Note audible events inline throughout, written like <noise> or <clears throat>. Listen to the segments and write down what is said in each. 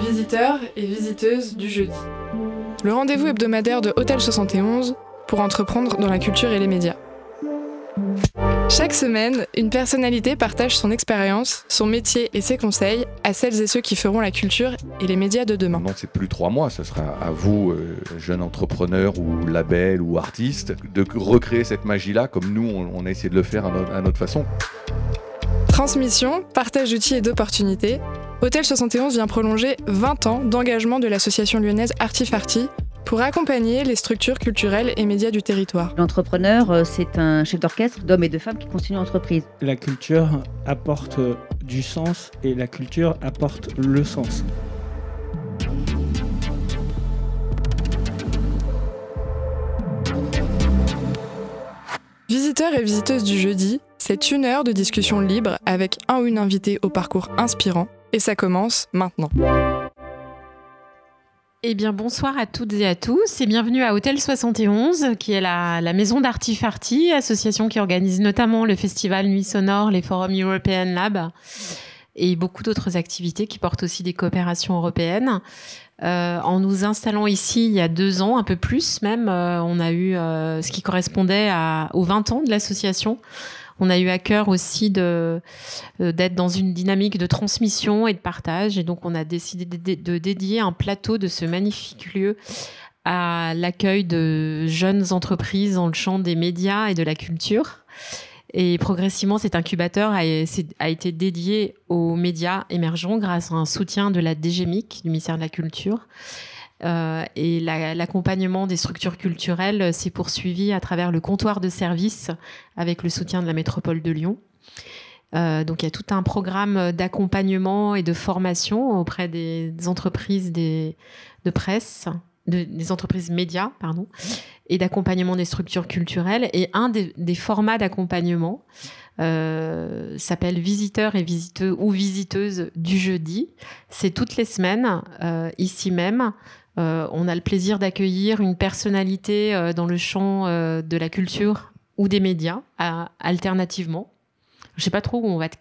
Visiteurs et visiteuses du jeudi. Le rendez-vous hebdomadaire de Hôtel 71 pour entreprendre dans la culture et les médias. Chaque semaine, une personnalité partage son expérience, son métier et ses conseils à celles et ceux qui feront la culture et les médias de demain. Non, c'est plus trois mois, ce sera à vous, euh, jeunes entrepreneurs ou labels ou artistes, de recréer cette magie-là comme nous, on, a essayé de le faire à notre façon. Transmission, partage d'outils et d'opportunités. Hôtel 71 vient prolonger 20 ans d'engagement de l'association lyonnaise Artifarty pour accompagner les structures culturelles et médias du territoire. L'entrepreneur, euh, c'est un chef d'orchestre d'hommes et de femmes qui continuent l'entreprise. La culture apporte du sens et la culture apporte le sens. Visiteurs et visiteuses du jeudi, c'est une heure de discussion libre avec un ou une invitée au parcours inspirant et ça commence maintenant. Eh bien, bonsoir à toutes et à tous et bienvenue à Hôtel 71, qui est la, maison d'Artifarty, association qui organise notamment le festival Nuit Sonore, les forums European Lab et beaucoup d'autres activités qui portent aussi des coopérations européennes. Euh, en nous installant ici il y a deux ans, un peu plus même, euh, on a eu euh, ce qui correspondait aux 20 ans de l'association on a eu à cœur aussi euh, d'être dans une dynamique de transmission et de partage. Et donc, on a décidé de, dédier un plateau de ce magnifique lieu à l'accueil de jeunes entreprises dans le champ des médias et de la culture. Et progressivement, cet incubateur a, a, été dédié aux médias émergents grâce à un soutien de la DGMIC, du ministère de la Culture. Euh, et l'accompagnement des structures culturelles s'est poursuivi à travers le comptoir de services avec le soutien de la métropole de Lyon. Euh, donc il y a tout un programme d'accompagnement et de formation auprès des, entreprises des, de presse, des entreprises médias, pardon, et d'accompagnement des structures culturelles. Et un des, formats d'accompagnement euh, s'appelle visiteurs et visiteux ou visiteuses du jeudi. C'est toutes les semaines, ici même, euh, on a le plaisir d'accueillir une personnalité euh, dans le champ euh, de la culture ou des médias, alternativement. Je sais pas trop où on va te,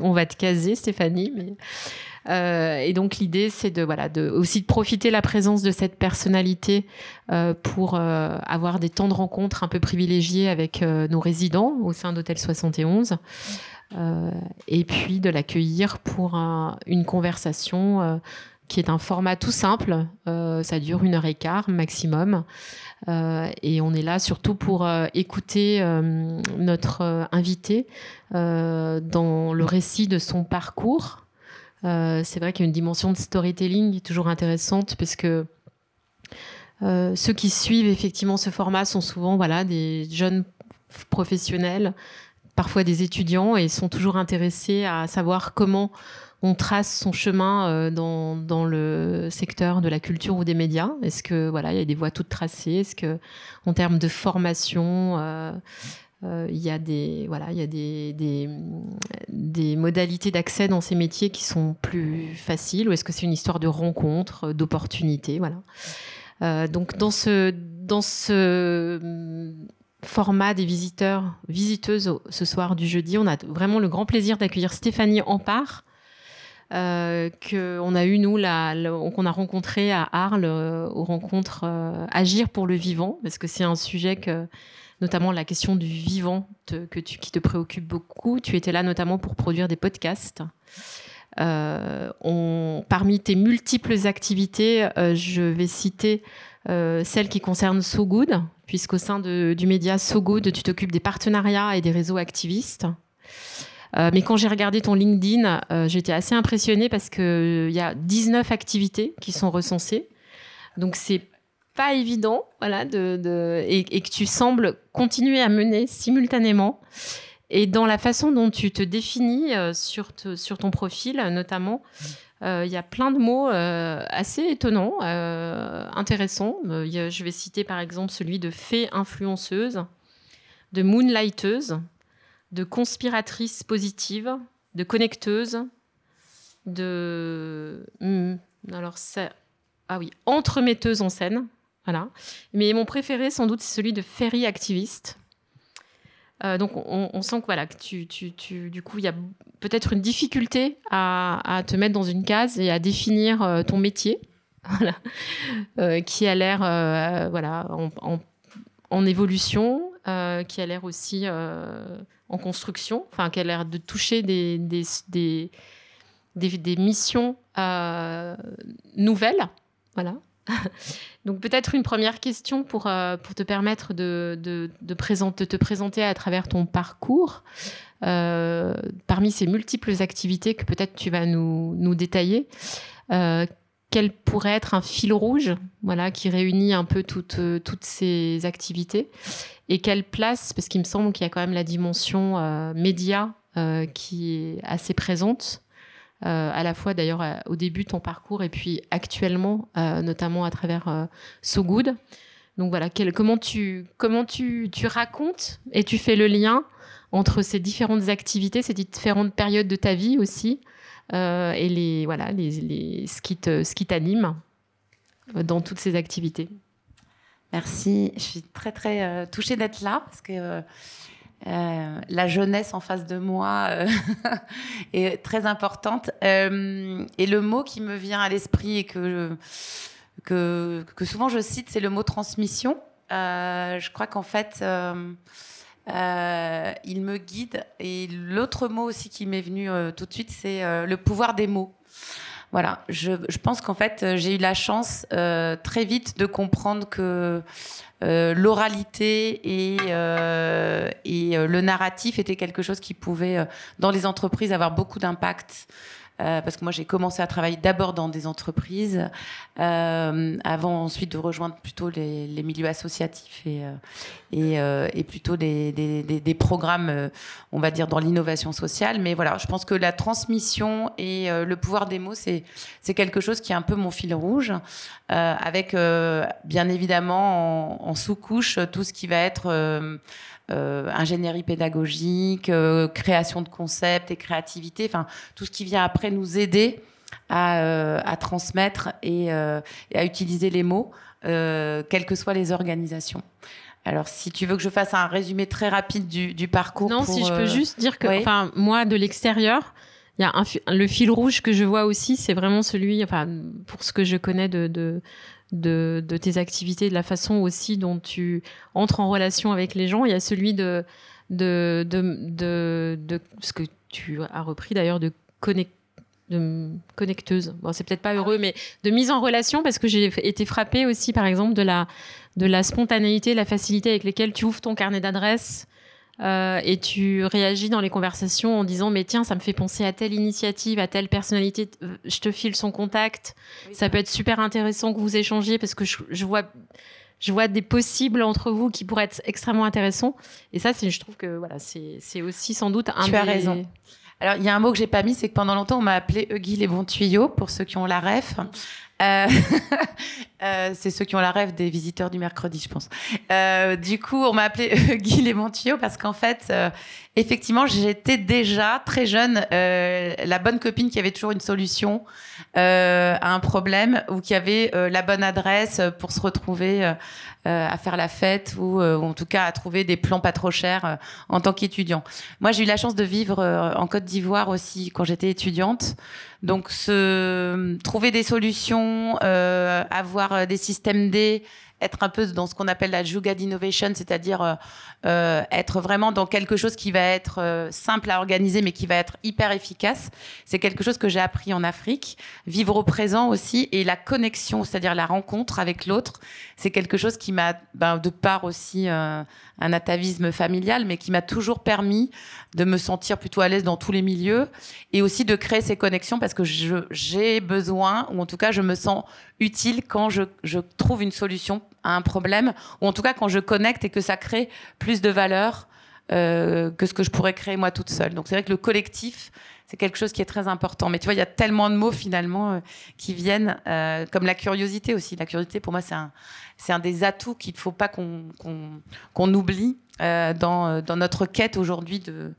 on va te caser, Stéphanie, mais et donc l'idée, c'est de voilà, de aussi de profiter la présence de cette personnalité pour avoir des temps de rencontre un peu privilégiés avec nos résidents au sein d'Hôtel 71. et puis de l'accueillir pour une conversation qui est un format tout simple. Euh, ça dure une heure et quart maximum. Euh, et on est là surtout pour euh, écouter notre invité dans le récit de son parcours. c'est vrai qu'il y a une dimension de storytelling toujours intéressante parce que ceux qui suivent effectivement ce format sont souvent voilà, des jeunes professionnels, parfois des étudiants, et sont toujours intéressés à savoir comment on trace son chemin euh, dans, le secteur de la culture ou des médias? Est-ce que voilà, il y a des voies toutes tracées? Est-ce que en termes de formation euh, euh, il y a des modalités d'accès dans ces métiers qui sont plus faciles? Ou est-ce que c'est une histoire de rencontre d'opportunités? Voilà. Donc dans ce ce format des visiteurs visiteuses ce soir du jeudi on a vraiment le grand plaisir d'accueillir Stéphanie Ampart euh, qu'on a eu, nous, qu'on a rencontré à Arles, euh, aux rencontres euh, Agir pour le vivant, parce que c'est un sujet que, notamment la question du vivant, que tu, qui te préoccupe beaucoup. Tu étais là notamment pour produire des podcasts. Parmi tes multiples activités, je vais citer celle qui concerne So Good, puisqu'au sein du média So Good, tu t'occupes des partenariats et des réseaux activistes. Euh, mais quand j'ai regardé ton LinkedIn, euh, j'étais assez impressionnée parce qu'il euh, y a 19 activités qui sont recensées. Donc, c'est pas évident, voilà, et, que tu sembles continuer à mener simultanément. Et dans la façon dont tu te définis sur ton profil, notamment, il y a plein de mots assez étonnants, intéressants. je vais citer par exemple celui de fée influenceuse, de moonlighteuse, de conspiratrice positive, de connecteuse, de. Hmm, alors, ça. Ah oui, entremetteuse en scène. Voilà. Mais mon préféré, sans doute, c'est celui de ferry activiste. Euh, donc on, sent que voilà, que tu, tu, tu du coup, il y a peut-être une difficulté à, te mettre dans une case et à définir euh, ton métier, <laughs> voilà, euh, qui a l'air voilà, en, évolution, qui a l'air aussi en construction, enfin qui a l'air de toucher des, des, des, missions nouvelles. Voilà. <laughs> Donc peut-être une première question pour, euh, pour te permettre de, de, de, présenter, te présenter à travers ton parcours. Euh, parmi ces multiples activités que peut-être tu vas nous, nous détailler, euh, quel pourrait être un fil rouge voilà, qui réunit un peu toutes, toutes ces activités et quelle place, parce qu'il me semble qu'il y a quand même la dimension média qui est assez présente euh, à la fois d'ailleurs euh, au début de ton parcours et puis actuellement, euh, notamment à travers So Good. Donc voilà, comment tu comment tu, tu racontes et tu fais le lien entre ces différentes activités, ces différentes périodes de ta vie aussi, et les voilà les, les ce qui t'anime dans toutes ces activités? Merci, je suis très très touchée d'être là parce que euh, la jeunesse en face de moi euh, <laughs> est très importante. Euh, et le mot qui me vient à l'esprit et que, que, souvent je cite, c'est le mot transmission. je crois qu'en fait, il me guide. Et l'autre mot aussi qui m'est venu tout de suite, c'est le pouvoir des mots. Voilà, je, je pense qu'en fait, j'ai eu la chance très vite de comprendre que euh, l'oralité et, euh, et euh, le narratif était quelque chose qui pouvait, dans les entreprises, avoir beaucoup d'impact. Euh, parce que moi j'ai commencé à travailler d'abord dans des entreprises, euh, avant ensuite de rejoindre plutôt les, milieux associatifs et, et plutôt des, programmes, on va dire, dans l'innovation sociale. Mais voilà, je pense que la transmission et le pouvoir des mots, c'est quelque chose qui est un peu mon fil rouge. Euh, avec euh, bien évidemment en, en sous-couche tout ce qui va être euh, ingénierie pédagogique, création de concepts et créativité, enfin tout ce qui vient après nous aider à, à transmettre et, et, à utiliser les mots, quelles que soient les organisations. Alors, si tu veux que je fasse un résumé très rapide du, du parcours. Non, si je peux juste dire que, enfin, moi, de l'extérieur, il y a un, le fil rouge que je vois aussi, c'est vraiment celui, enfin, pour ce que je connais de, de, de, de, tes activités, de la façon aussi dont tu entres en relation avec les gens, il y a celui de, de, de, de, ce que tu as repris d'ailleurs de connect de connecteuse. Bon, c'est peut-être pas heureux, mais de mise en relation parce que j'ai été frappée aussi, par exemple, de la, de la spontanéité, la facilité avec laquelle tu ouvres ton carnet d'adresses euh, et tu réagis dans les conversations en disant mais tiens ça me fait penser à telle initiative à telle personnalité. Euh, je te file son contact. Ça peut être super intéressant que vous échangiez parce que je, je, vois je vois des possibles entre vous qui pourraient être extrêmement intéressants. Et ça c'est je trouve que voilà c'est aussi sans doute un tu as raison. Alors, il y a un mot que j'ai pas mis, c'est que pendant longtemps, on m'a appelé Guy les bons tuyaux, pour ceux qui ont la ref. Euh, <laughs> euh, c'est ceux qui ont la rêve des visiteurs du mercredi, je pense. Euh, du coup, on m'a appelé Guy tuyaux parce qu'en fait, effectivement, j'étais déjà très jeune euh, la bonne copine qui avait toujours une solution à un problème ou qui avait la bonne adresse pour se retrouver à faire la fête ou, ou, en tout cas à trouver des plans pas trop chers en tant qu'étudiant. Moi, j'ai eu la chance de vivre en Côte d'Ivoire aussi quand j'étais étudiante. Donc, trouver des solutions, euh, avoir euh, des systèmes D, être un peu dans ce qu'on appelle la Juga d'innovation, c'est-à-dire euh, euh, être vraiment dans quelque chose qui va être euh, simple à organiser, mais qui va être hyper efficace. C'est quelque chose que j'ai appris en Afrique. Vivre au présent aussi et la connexion, c'est-à-dire la rencontre avec l'autre, c'est quelque chose qui m'a, ben, de part aussi un atavisme familial, mais qui m'a toujours permis de me sentir plutôt à l'aise dans tous les milieux et aussi de créer ces connexions parce que j'ai besoin, ou en tout cas je me sens utile quand je, trouve une solution à un problème, ou en tout cas quand je connecte et que ça crée plus de valeur euh, que ce que je pourrais créer moi toute seule. Donc c'est vrai que le collectif, c'est quelque chose qui est très important. Mais tu vois, il y a tellement de mots finalement euh, qui viennent, euh, comme la curiosité aussi. La curiosité, pour moi, c'est un, c'est un des atouts qu'il ne faut pas qu'on, qu'on, qu'on oublie dans, dans notre quête aujourd'hui de,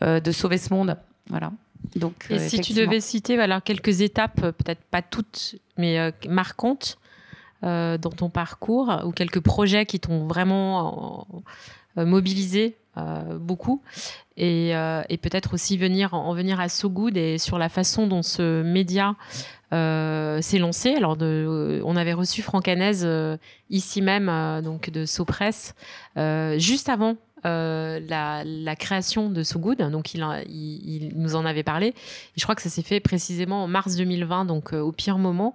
de sauver ce monde. Voilà. Donc, Et si tu devais citer voilà, quelques étapes, peut-être pas toutes, mais marquantes, euh, dans ton parcours ou quelques projets qui t'ont vraiment euh, mobilisé beaucoup et, et peut-être aussi venir en venir à So Good et sur la façon dont ce média s'est lancé. Alors, de, on avait reçu Franck Hanez ici même, donc de Sopress, juste avant euh, la, création de So Good. Donc, il, il, nous en avait parlé. Et je crois que ça s'est fait précisément en mars 2020, donc euh, au pire moment,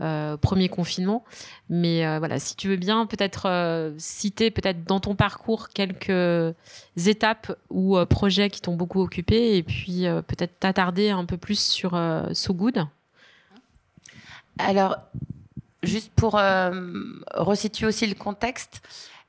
euh, premier confinement. Mais voilà, si tu veux bien, peut-être citer, peut-être dans ton parcours, quelques étapes ou projets qui t'ont beaucoup occupé, et puis peut-être t'attarder un peu plus sur So Good. Alors, juste pour resituer aussi le contexte,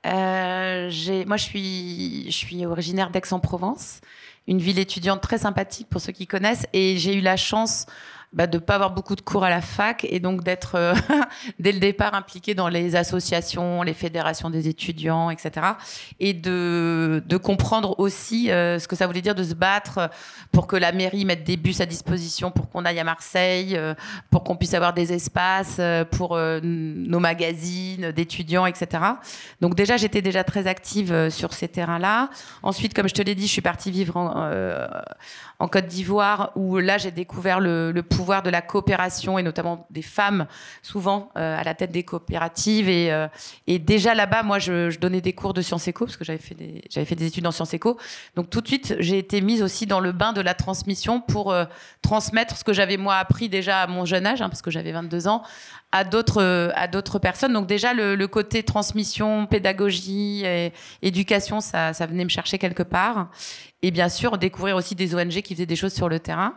euh, moi, je suis, je suis originaire d'Aix-en-Provence, une ville étudiante très sympathique pour ceux qui connaissent, et j'ai eu la chance bah, de ne pas avoir beaucoup de cours à la fac et donc d'être euh, <laughs> dès le départ impliqué dans les associations, les fédérations des étudiants, etc. Et de, comprendre aussi euh, ce que ça voulait dire de se battre pour que la mairie mette des bus à disposition pour qu'on aille à Marseille, euh, pour qu'on puisse avoir des espaces pour nos magazines d'étudiants, etc. Donc déjà, j'étais déjà très active sur ces terrains-là. Ensuite, comme je te l'ai dit, je suis partie vivre en, en Côte d'Ivoire, où là, j'ai découvert le, pouvoir de la coopération et notamment des femmes, souvent euh, à la tête des coopératives. Et, euh, déjà là-bas, moi, je, donnais des cours de sciences éco, parce que j'avais fait, des, j'avais fait des études en sciences éco. Donc tout de suite, j'ai été mise aussi dans le bain de la transmission pour euh, transmettre ce que j'avais moi appris déjà à mon jeune âge, hein, parce que j'avais 22 ans, à d'autres à d'autres personnes. Donc déjà le, côté transmission, pédagogie, et éducation, ça, ça venait me chercher quelque part et bien sûr découvrir aussi des ONG qui faisaient des choses sur le terrain.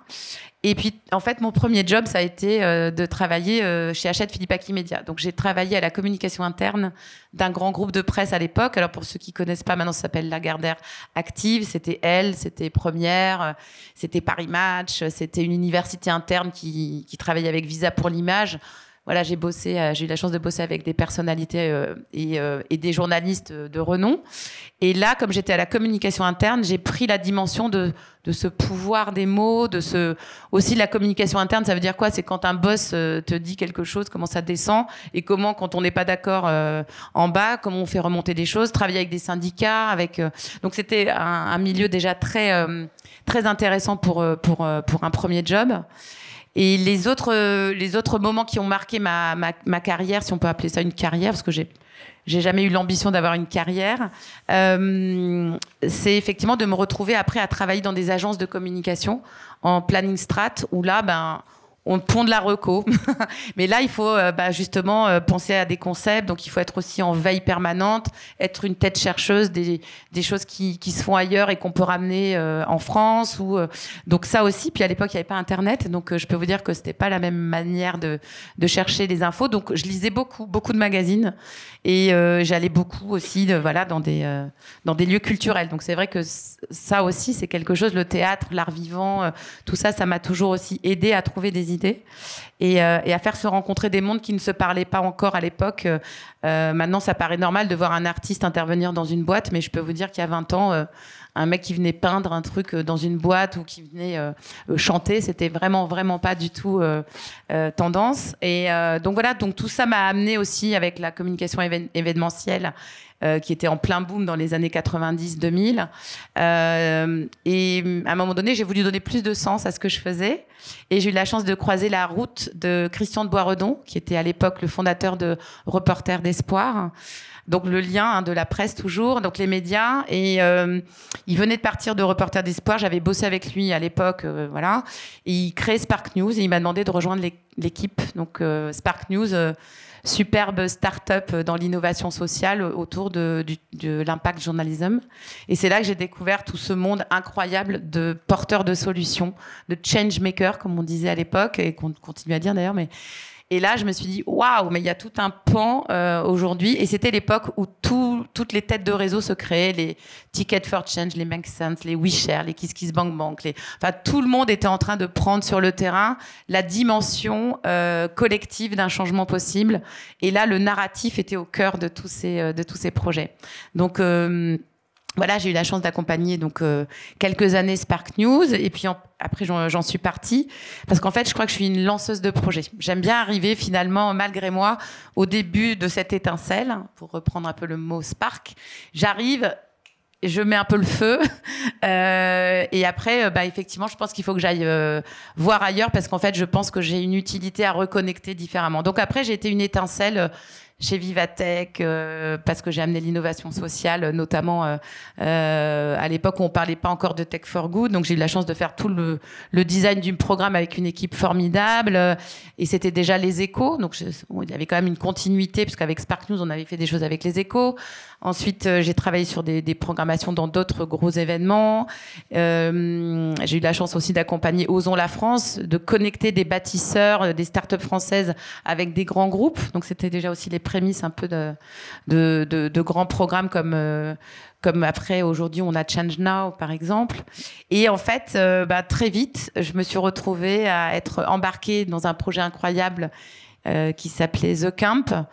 Et puis, en fait, mon premier job, ça a été euh, de travailler euh, chez Hachette Philippe Media. Donc, j'ai travaillé à la communication interne d'un grand groupe de presse à l'époque. Alors, pour ceux qui connaissent pas, maintenant, ça s'appelle Lagardère Active. C'était Elle, c'était Première, euh, c'était Paris Match, c'était une université interne qui, qui travaillait avec Visa pour l'image voilà, j'ai bossé, euh, j'ai eu la chance de bosser avec des personnalités euh, euh, et, des journalistes de renom. Et là, comme j'étais à la communication interne, j'ai pris la dimension de, ce pouvoir des mots, de ce aussi la communication interne. Ça veut dire quoi? C'est quand un boss te dit quelque chose, comment ça descend et comment, quand on n'est pas d'accord en bas, comment on fait remonter des choses. Travailler avec des syndicats, avec donc c'était un, un, milieu déjà très très intéressant pour pour pour un premier job. Et les autres, les autres moments qui ont marqué ma, ma, ma, carrière, si on peut appeler ça une carrière, parce que j'ai j'ai jamais eu l'ambition d'avoir une carrière, euh, c'est effectivement de me retrouver après à travailler dans des agences de communication en planning strat, où là, ben, on pond de la reco. <laughs> Mais là, il faut euh, bah, justement euh, penser à des concepts. Donc, il faut être aussi en veille permanente, être une tête chercheuse des, choses qui, se font ailleurs et qu'on peut ramener euh, en France. Ou, donc, ça aussi. Puis à l'époque, il n'y avait pas Internet. Donc, je peux vous dire que c'était pas la même manière de, chercher les infos. Donc, je lisais beaucoup, beaucoup de magazines. Et j'allais beaucoup aussi dans, des, dans des lieux culturels. Donc, c'est vrai que ça aussi, c'est quelque chose. Le théâtre, l'art vivant, tout ça, ça m'a toujours aussi aidé à trouver des idées et, euh, et, à faire se rencontrer des mondes qui ne se parlaient pas encore à l'époque. Euh, maintenant, ça paraît normal de voir un artiste intervenir dans une boîte, mais je peux vous dire qu'il y a 20 ans, euh, un mec qui venait peindre un truc dans une boîte ou qui venait chanter, c'était vraiment, vraiment pas du tout tendance. Et donc voilà, donc tout ça m'a amené aussi avec la communication événementielle euh, qui était en plein boom dans les années 90-2000. Euh, et à un moment donné, j'ai voulu donner plus de sens à ce que je faisais. Et j'ai eu la chance de croiser la route de Christian de Boisredon, qui était à l'époque le fondateur de Reporters d'Espoir. Donc le lien hein, de la presse toujours, donc les médias. Et euh, il venait de partir de Reporters d'Espoir. J'avais bossé avec lui à l'époque, voilà. Et il crée Spark News et il m'a demandé de rejoindre l'équipe. Donc Spark News superbe start-up dans l'innovation sociale autour de, de l'impact journalism. Et c'est là que j'ai découvert tout ce monde incroyable de porteurs de solutions, de change makers, comme on disait à l'époque, et qu'on continue à dire d'ailleurs, mais et là, je me suis dit, waouh, mais il y a tout un pan euh, aujourd'hui. Et c'était l'époque où tout, toutes les têtes de réseau se créaient, les Ticket for Change, les Make Sense, les WeShare, les KissKissBankBank. Les... Enfin, tout le monde était en train de prendre sur le terrain la dimension euh, collective d'un changement possible. Et là, le narratif était au cœur de tous ces, euh, de tous ces projets. Donc, euh, voilà, j'ai eu la chance d'accompagner donc euh, quelques années Spark News et puis après j'en suis partie parce qu'en fait je crois que je suis une lanceuse de projet. J'aime bien arriver finalement malgré moi au début de cette étincelle pour reprendre un peu le mot Spark. J'arrive je mets un peu le feu. <laughs> Euh, et après, euh, bah, effectivement, je pense qu'il faut que j'aille voir ailleurs parce qu'en fait, je pense que j'ai une utilité à reconnecter différemment. Donc après, j'ai été une étincelle chez Vivatech euh, parce que j'ai amené l'innovation sociale, notamment euh, euh, à l'époque où on parlait pas encore de Tech for Good. Donc j'ai eu la chance de faire tout le, le design du programme avec une équipe formidable et c'était déjà les échos. Donc je- il y avait quand même une continuité parce qu'avec Spark News on avait fait des choses avec les échos. Ensuite euh, j'ai travaillé sur des, des programmations dans d'autres gros événements. Euh, j'ai eu la chance aussi d'accompagner Osons la France, de connecter des bâtisseurs, euh, des startups françaises avec des grands groupes. Donc c'était déjà aussi les prémices un peu de, de, de, grands programmes comme comme après aujourd'hui on a Change Now par exemple. Et en fait, euh, bah, très vite, je me suis retrouvée à être embarquée dans un projet incroyable euh, qui s'appelait The Camp.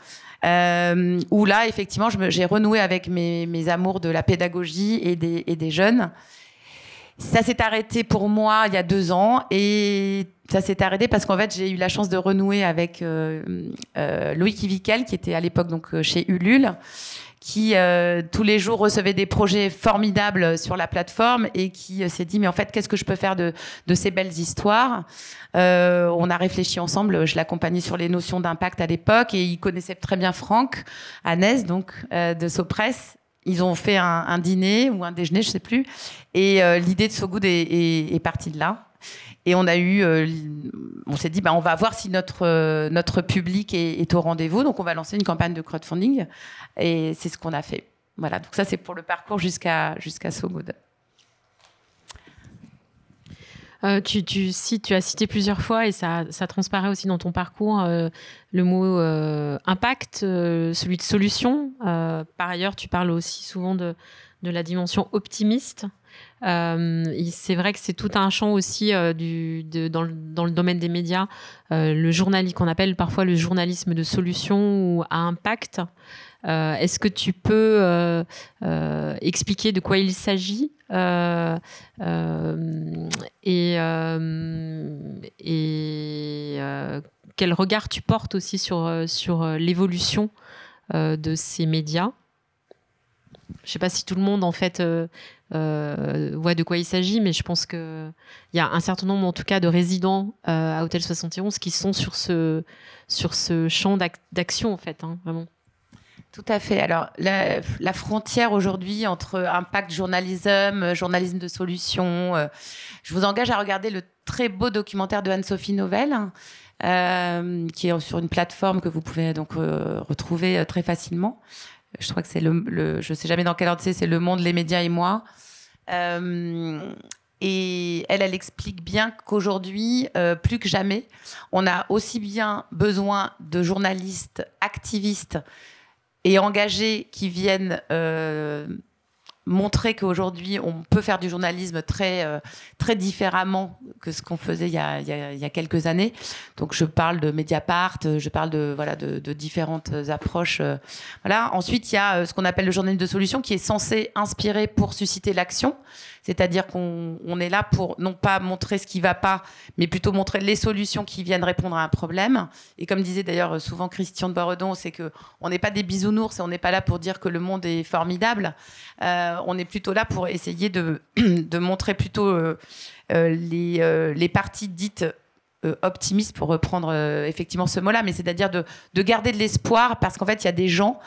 Euh, où là, effectivement, j'ai renoué avec mes, amours de la pédagogie et des, jeunes. Ça s'est arrêté pour moi il y a deux ans et ça s'est arrêté parce qu'en fait j'ai eu la chance de renouer avec Loïc Ivikel qui était à l'époque donc chez Ulule qui euh, tous les jours recevait des projets formidables sur la plateforme et qui euh, s'est dit mais en fait qu'est-ce que je peux faire de, ces belles histoires? Euh, on a réfléchi ensemble je l'accompagnais sur les notions d'impact à l'époque et il connaissait très bien Franck Annès donc euh, de Sopress. Ils ont fait un, dîner ou un déjeuner je sais plus et euh, l'idée de So Good est, est, est partie de là et on a eu, euh, on s'est dit, bah, on va voir si notre euh, notre public est, au rendez-vous. Donc, on va lancer une campagne de crowdfunding, et c'est ce qu'on a fait. Voilà. Donc ça, c'est pour le parcours jusqu'à jusqu'à. Euh, tu, cites- tu as cité plusieurs fois, et ça, ça transparaît aussi dans ton parcours, le mot impact, celui de solution. Par ailleurs, tu parles aussi souvent de, de la dimension optimiste. Euh, c'est vrai que c'est tout un champ aussi euh, dans, le, domaine des médias, euh, le journalisme qu'on appelle parfois le journalisme de solution ou à impact. Est-ce que tu peux expliquer de quoi il s'agit et, quel regard tu portes aussi sur, l'évolution de ces médias? Je ne sais pas si tout le monde en fait euh, voit de quoi il s'agit, mais je pense qu'il y a un certain nombre en tout cas de résidents euh, à Hôtel 71 qui sont sur ce, sur ce champ d'ac- d'action en fait, hein, vraiment. Tout à fait. Alors, la, frontière aujourd'hui entre impact journalisme, journalisme de solution, euh, je vous engage à regarder le très beau documentaire de Anne-Sophie Novelle, euh, qui est sur une plateforme que vous pouvez donc retrouver très facilement. Je crois que c'est le, le, je sais jamais dans quel ordre c'est, c'est Le Monde, les médias et moi. Euh, et elle, elle explique bien qu'aujourd'hui, euh, plus que jamais, on a aussi bien besoin de journalistes activistes et engagés qui viennent euh, montrer qu'aujourd'hui on peut faire du journalisme très euh, très différemment que ce qu'on faisait il y, a, il, y a, il y a quelques années. Donc je parle de Mediapart, je parle de voilà de, de différentes approches. euh, voilà. Ensuite il y a euh, ce qu'on appelle le journalisme de solution qui est censé inspirer pour susciter l'action. C'est-à-dire qu'on on est là pour non pas montrer ce qui va pas, mais plutôt montrer les solutions qui viennent répondre à un problème. Et comme disait d'ailleurs souvent Christian de Boiredon, c'est que on n'est pas des bisounours et on n'est pas là pour dire que le monde est formidable. Euh, on est plutôt là pour essayer de, <clears throat> montrer plutôt euh, euh, les, parties dites optimistes, pour reprendre effectivement ce mot-là, mais c'est-à-dire de, de garder de l'espoir parce qu'en fait, il y a des gens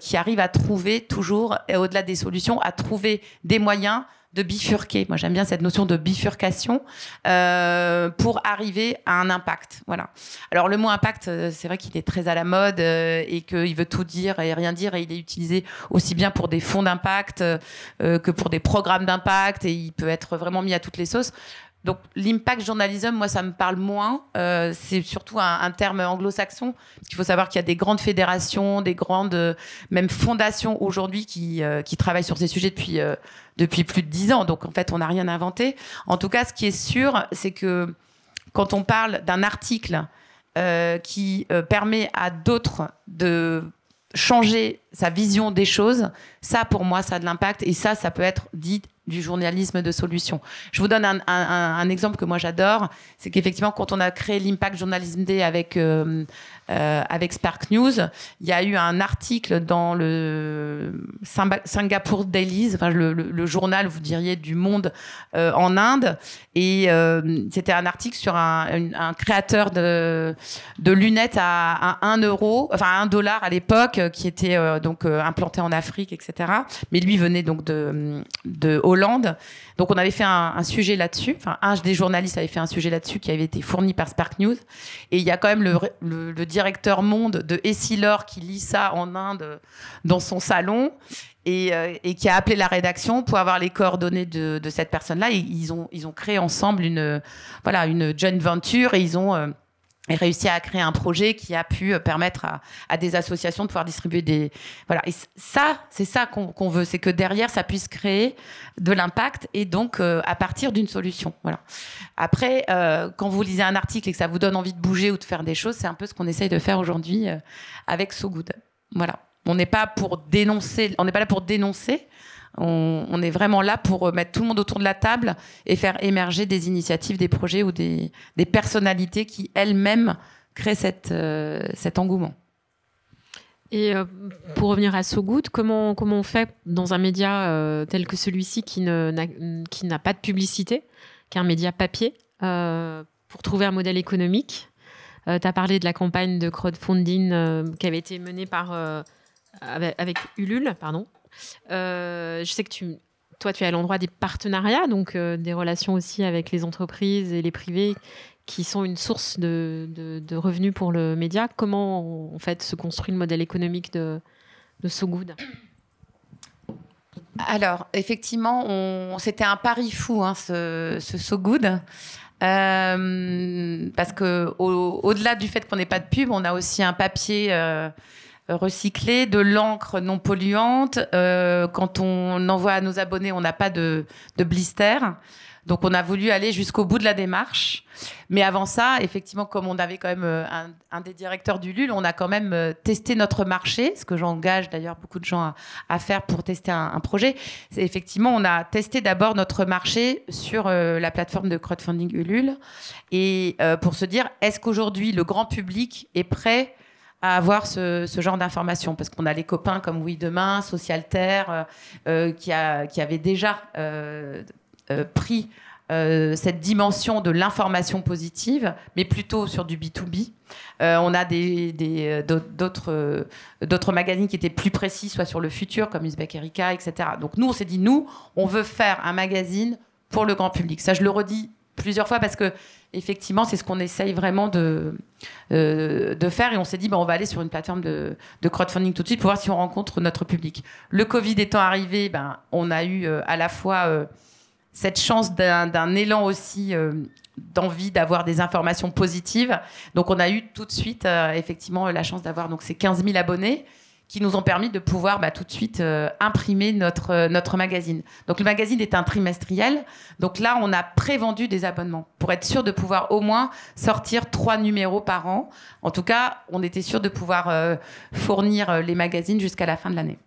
qui arrivent à trouver toujours, au-delà des solutions, à trouver des moyens de bifurquer. Moi, j'aime bien cette notion de bifurcation euh, pour arriver à un impact. Voilà. Alors, le mot impact, euh, c'est vrai qu'il est très à la mode euh, et qu'il veut tout dire et rien dire. Et il est utilisé aussi bien pour des fonds d'impact euh, que pour des programmes d'impact et il peut être vraiment mis à toutes les sauces. Donc l'impact journalism, moi, ça me parle moins. Euh, c'est surtout un, terme anglo-saxon. Parce qu'il faut savoir qu'il y a des grandes fédérations, des grandes, euh, même fondations aujourd'hui qui, euh, qui travaillent sur ces sujets depuis, depuis plus de dix ans. Donc en fait, on n'a rien inventé. En tout cas, ce qui est sûr, c'est que quand on parle d'un article qui permet à d'autres de changer sa vision des choses, ça pour moi, ça a de l'impact. Et ça, ça peut être dit du journalisme de solution. Je vous donne un, exemple que moi j'adore, c'est qu'effectivement quand on a créé l'Impact Journalism Day avec euh, euh, avec Spark News, il y a eu un article dans le Singapour Dailies, enfin le, journal, vous diriez, du monde euh, en Inde, et c'était un article sur un, créateur de, lunettes à, à 1 euro, enfin à 1 dollar à l'époque, qui était donc implanté en Afrique, etc. Mais lui venait donc de, de Hollande. Donc on avait fait un, sujet là-dessus. Enfin, un des journalistes avait fait un sujet là-dessus qui avait été fourni par Spark News. Et il y a quand même le, le, directeur monde de Essilor qui lit ça en Inde dans son salon. Et, euh, qui a appelé la rédaction pour avoir les coordonnées de, cette personne-là. Ils ont, ils ont créé ensemble une, voilà, une joint venture et ils ont euh, et réussi à créer un projet qui a pu euh, permettre à, à, des associations de pouvoir distribuer des voilà. Et ça c'est ça qu'on qu veut c'est que derrière ça puisse créer de l'impact et donc euh, à partir d'une solution voilà. Après euh, quand vous lisez un article et que ça vous donne envie de bouger ou de faire des choses c'est un peu ce qu'on essaye de faire aujourd'hui avec So Good. Voilà. On n'est pas pour dénoncer on n'est pas là pour dénoncer on, est vraiment là pour mettre tout le monde autour de la table et faire émerger des initiatives, des projets ou des, personnalités qui elles-mêmes créent euh, cet engouement. Et euh, pour revenir à So Good, comment, on fait dans un média euh, tel que celui-ci qui n'a pas de publicité, qui est un média papier, euh, pour trouver un modèle économique? Tu as parlé de la campagne de crowdfunding qui avait été menée avec, avec Ulule, pardon. Euh, je sais que tu, toi, tu es à l'endroit des partenariats, donc euh, des relations aussi avec les entreprises et les privés qui sont une source de, revenus pour le média. Comment, en fait, se construit le modèle économique de, de alors, effectivement, c'était un pari fou, hein, ce, ce. Euh, parce que au-delà au du fait qu'on n'ait pas de pub, on a aussi un papier recyclé, de l'encre non polluante. Euh, quand on envoie à nos abonnés, on n'a pas de, de blister. Donc on a voulu aller jusqu'au bout de la démarche. Mais avant ça, effectivement, comme on avait quand même euh, un, un des directeurs du LUL, on a quand même euh, testé notre marché, ce que j'engage d'ailleurs beaucoup de gens à, à, faire pour tester un, projet. C'est effectivement, on a testé d'abord notre marché sur euh, la plateforme de crowdfunding Ulule et euh, pour se dire, est-ce qu'aujourd'hui le grand public est prêt à avoir ce, ce genre d'informations parce qu'on a les copains comme Oui Demain, Socialterre, euh, qui, a, qui avaient déjà euh, euh, pris euh, cette dimension de l'information positive, mais plutôt sur du B2B. Euh, on a des, des, d'autres, d'autres magazines qui étaient plus précis, soit sur le futur, comme Uzbek Erika, etc. Donc nous, on s'est dit, nous, on veut faire un magazine pour le grand public. Ça, je le redis plusieurs fois parce que effectivement, c'est ce qu'on essaye vraiment de, euh, de faire. Et on s'est dit, bah, on va aller sur une plateforme de, de, crowdfunding tout de suite pour voir si on rencontre notre public. Le Covid étant arrivé, ben, on a eu euh, à la fois euh, cette chance d'un élan aussi d'envie d'avoir des informations positives. Donc, on a eu tout de suite, effectivement, la chance d'avoir donc ces 15 000 abonnés qui nous ont permis de pouvoir bah, tout de suite euh, imprimer notre, euh, notre magazine. Donc le magazine est un trimestriel. Donc là, on a prévendu des abonnements pour être sûr de pouvoir au moins sortir trois numéros par an. En tout cas, on était sûr de pouvoir euh, fournir les magazines jusqu'à la fin de l'année.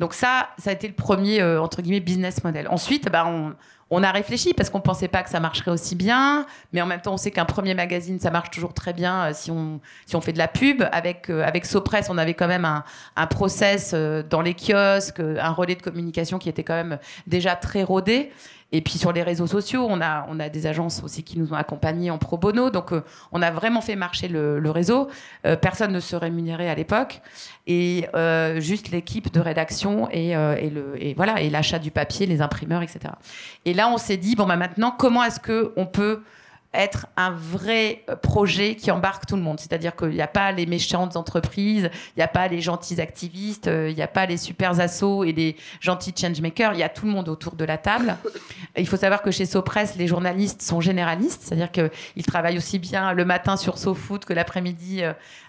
Donc ça, ça a été le premier, entre guillemets, business model. Ensuite, bah, on, on a réfléchi parce qu'on pensait pas que ça marcherait aussi bien, mais en même temps, on sait qu'un premier magazine, ça marche toujours très bien euh, si on si on fait de la pub. Avec euh, avec Sopress, on avait quand même un, un process euh, dans les kiosques, un relais de communication qui était quand même déjà très rodé. Et puis sur les réseaux sociaux, on a, on des agences aussi qui nous ont accompagnés en pro bono. Donc euh, on a vraiment fait marcher le, réseau. Euh, personne ne se rémunérait à l'époque. Et euh, juste l'équipe de rédaction et, voilà, l'achat du papier, les imprimeurs, etc. Et là, on s'est dit, bon, bah, maintenant, comment est-ce qu'on peut être un vrai projet qui embarque tout le monde. C'est-à-dire qu'il n'y a pas les méchantes entreprises, il n'y a pas les gentils activistes, il n'y a pas les super assos et les gentils changemakers, il y a tout le monde autour de la table. <laughs> Il faut savoir que chez Sopress, les journalistes sont généralistes, c'est-à-dire qu'ils travaillent aussi bien le matin sur SoFoot que l'après-midi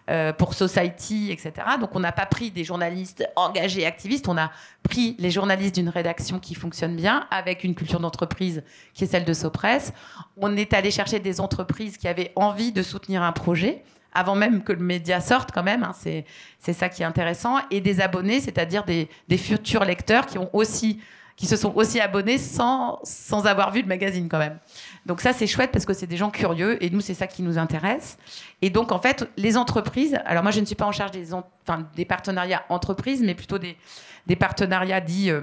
euh, pour Society, etc. Donc on n'a pas pris des journalistes engagés, activistes, on a les journalistes d'une rédaction qui fonctionne bien, avec une culture d'entreprise qui est celle de Sopress. On est allé chercher des entreprises qui avaient envie de soutenir un projet avant même que le média sorte quand même. hein, c'est ça qui est intéressant. Et des abonnés, c'est-à-dire des futurs lecteurs qui ont aussi qui se sont aussi abonnés sans, sans avoir vu le magazine quand même. Donc ça, c'est chouette parce que c'est des gens curieux et nous, c'est ça qui nous intéresse. Et donc, en fait, les entreprises, alors moi, je ne suis pas en charge des, des partenariats entreprises, mais plutôt des, des partenariats dits euh,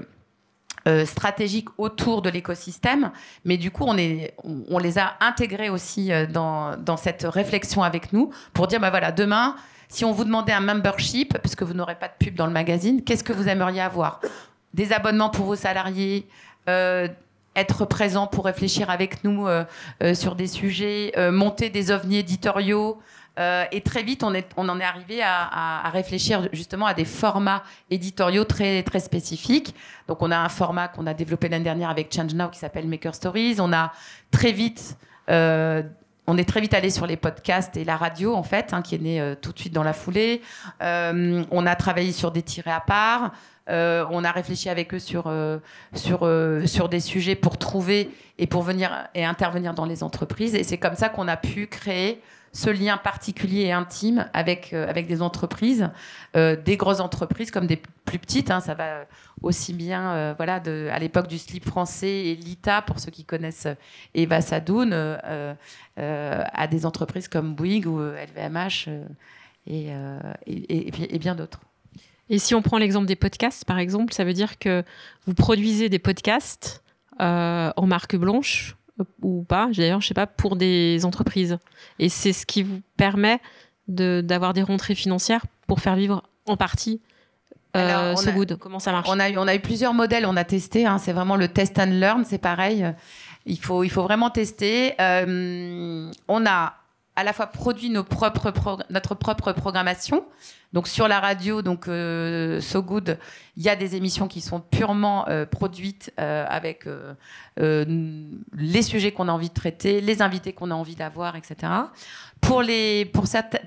euh, stratégiques autour de l'écosystème. Mais du coup, on, est, on, les a intégrés aussi euh, dans, dans cette réflexion avec nous pour dire, bah voilà, demain, si on vous demandait un membership, parce que vous n'aurez pas de pub dans le magazine, qu'est-ce que vous aimeriez avoir? Des abonnements pour vos salariés euh, être présent pour réfléchir avec nous euh, euh, sur des sujets, euh, monter des ovnis éditoriaux. Euh, et très vite, on, est, on en est arrivé à, à- à réfléchir justement à des formats éditoriaux très, très spécifiques. Donc, on a un format qu'on a développé l'année dernière avec Change Now qui s'appelle Maker Stories. On a très vite, on est très vite allé sur les podcasts et la radio en fait, hein, qui est né euh, tout de suite dans la foulée. Euh, on a travaillé sur des tirés à part. Euh, on a réfléchi avec eux sur, sur, sur des sujets pour trouver et pour venir et intervenir dans les entreprises. Et c'est comme ça qu'on a pu créer ce lien particulier et intime avec, euh, avec des entreprises, euh, des grosses entreprises comme des plus petites. hein. ça va aussi bien, euh, voilà, à l'époque du slip français et l'ITA, pour ceux qui connaissent Eva Sadoun, à des entreprises comme Bouygues ou LVMH et, et, bien- d'autres. Et si on prend l'exemple des podcasts, par exemple, ça veut dire que vous produisez des podcasts en marque blanche ou pas, d'ailleurs, je sais pas, pour des entreprises. Et c'est ce qui vous permet de- d'avoir des rentrées financières pour faire vivre en partie euh, Alors, So a- Good. Comment ça marche? On a, eu, on a eu plusieurs modèles, on a testé. hein, c'est vraiment le test and learn, c'est pareil. Il faut, il faut vraiment tester. Euh, on a à la fois produit notre propre programmation. Donc sur la radio, donc euh, So Good, il y a des émissions qui sont purement euh, produites euh, avec les sujets qu'on a envie de traiter, les invités qu'on a envie d'avoir, etc. Pour les, pour certaines,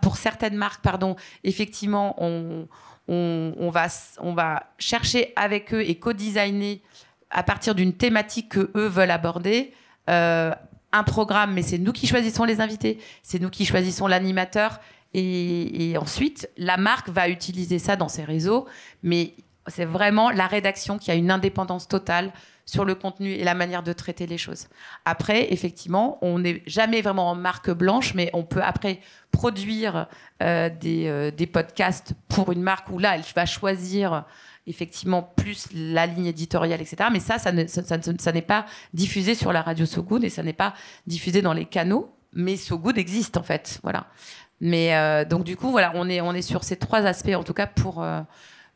pour certaines, marques, pardon, effectivement, on, on, va, on va chercher avec eux et co-designer à partir d'une thématique que eux veulent aborder. Un programme, mais c'est nous qui choisissons les invités, c'est nous qui choisissons l'animateur, et, ensuite la marque va utiliser ça dans ses réseaux, mais c'est vraiment la rédaction qui a une indépendance totale sur le contenu et la manière de traiter les choses. Après, effectivement, on n'est jamais vraiment en marque blanche, mais on peut après produire euh, des, euh, des podcasts pour une marque où là, elle va choisir effectivement plus la ligne éditoriale, etc. Mais ça, ça, ne- ça- ça ne- ça n'est pas diffusé sur la radio So Good et ça n'est pas diffusé dans les canaux. Mais So Good existe en fait, voilà. Mais euh, donc du coup, voilà, on est on est sur ces trois aspects en tout cas pour euh,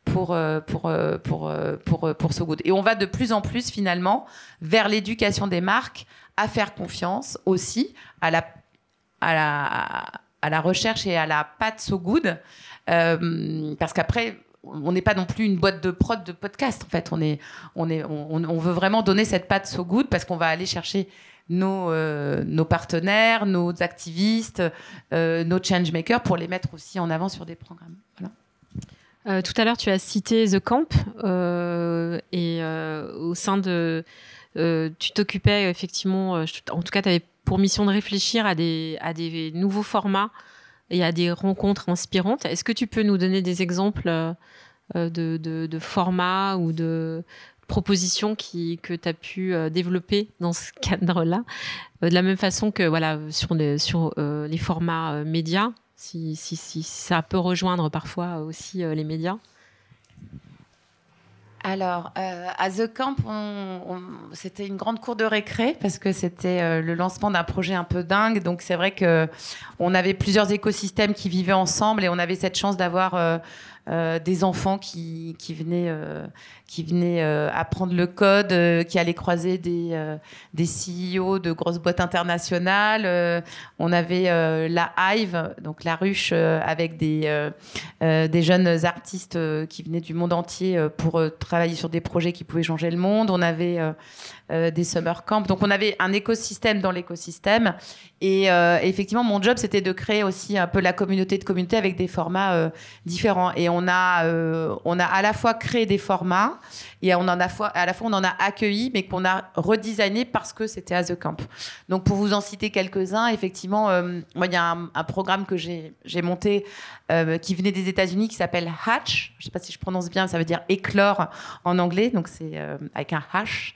pour euh, pour pour pour pour So Good. Et on va de plus en plus finalement vers l'éducation des marques à faire confiance aussi à la à la à la recherche et à la patte So Good parce qu'après on n'est pas non plus une boîte de prod de podcast en fait. On est on est on, veut vraiment donner cette patte so good parce qu'on va aller chercher nos euh, nos partenaires nos activistes euh, nos changemakers pour les mettre aussi en avant sur des programmes. Euh, tout à l'heure, tu as cité The Camp et au sein de, tu t'occupais effectivement, en tout cas, tu avais pour mission de réfléchir à des, à des nouveaux formats et à des rencontres inspirantes. Est-ce que tu peux nous donner des exemples euh, euh, de, de, formats ou de propositions que tu as pu euh, développer dans ce cadre-là? De la même façon que voilà, sur les, sur, les formats médias, si, si, ça peut rejoindre parfois aussi les médias. Alors, euh, à The Camp, c'était une grande cour de récré parce que c'était euh, le lancement d'un projet un peu dingue. Donc, c'est vrai que on avait plusieurs écosystèmes qui vivaient ensemble et on avait cette chance d'avoir euh, euh, des enfants qui, qui venaient, euh, qui venaient euh, apprendre le code, euh, qui allaient croiser des, euh, des CEO de grosses boîtes internationales. Euh, on avait la Hive, donc la ruche, avec des, des jeunes artistes qui venaient du monde entier pour travailler sur des projets qui pouvaient changer le monde. On avait des summer camps. Donc on avait un écosystème dans l'écosystème. Et effectivement, mon job, c'était de créer aussi un peu la communauté de communauté avec des formats différents. Et on a, on a à la fois créé des formats et on en a à la fois on en a accueilli, mais qu'on a redesigné parce que c'était à The Camp. Donc pour vous en citer quelques-uns, effectivement, euh, il y a un, programme que j'ai monté euh, qui venait des États-Unis qui s'appelle Hatch. Je sais pas si je prononce bien, ça veut dire éclore en anglais, donc c'est euh, avec un H,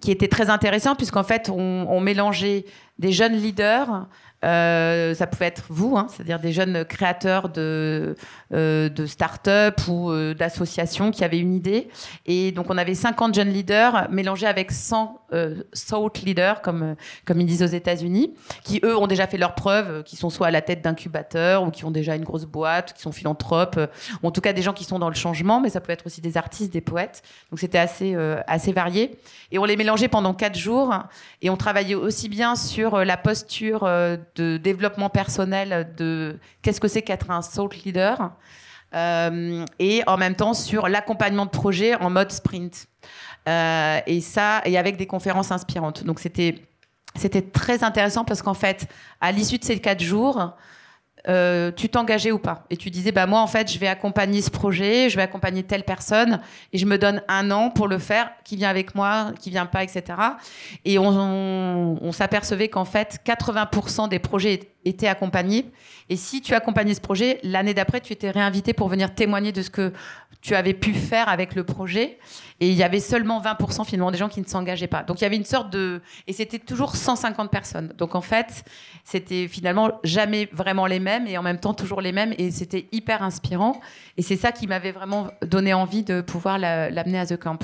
qui était très intéressant puisqu'en fait on mélangeait des jeunes leaders. Euh, ça pouvait être vous, hein, c'est-à-dire des jeunes créateurs de, euh, de start-up ou euh, d'associations qui avaient une idée. Et donc, on avait 50 jeunes leaders mélangés avec 100 euh, thought leaders, comme, euh, comme ils disent aux États-Unis, qui, eux, ont déjà fait leurs preuves, euh, qui sont soit à la tête d'incubateurs ou qui ont déjà une grosse boîte, qui sont philanthropes, euh, ou en tout cas des gens qui sont dans le changement, mais ça peut être aussi des artistes, des poètes. Donc, c'était assez, euh, assez varié. Et on les mélangeait pendant quatre jours et on travaillait aussi bien sur euh, la posture euh, de développement personnel de qu'est-ce que c'est qu'être un thought leader euh, et en même temps sur l'accompagnement de projet en mode sprint. Euh, et ça, et avec des conférences inspirantes. Donc c'était c'était très intéressant parce qu'en fait, à l'issue de ces quatre jours, euh, tu t'engageais ou pas Et tu disais, bah moi en fait, je vais accompagner ce projet, je vais accompagner telle personne, et je me donne un an pour le faire. Qui vient avec moi, qui vient pas, etc. Et on, on, on s'apercevait qu'en fait, 80% des projets étaient accompagnés. Et si tu accompagnais ce projet, l'année d'après, tu étais réinvité pour venir témoigner de ce que tu avais pu faire avec le projet. Et il y avait seulement 20% finalement des gens qui ne s'engageaient pas. Donc il y avait une sorte de... Et c'était toujours 150 personnes. Donc en fait, c'était finalement jamais vraiment les mêmes et en même temps toujours les mêmes. Et c'était hyper inspirant. Et c'est ça qui m'avait vraiment donné envie de pouvoir la- l'amener à The Camp.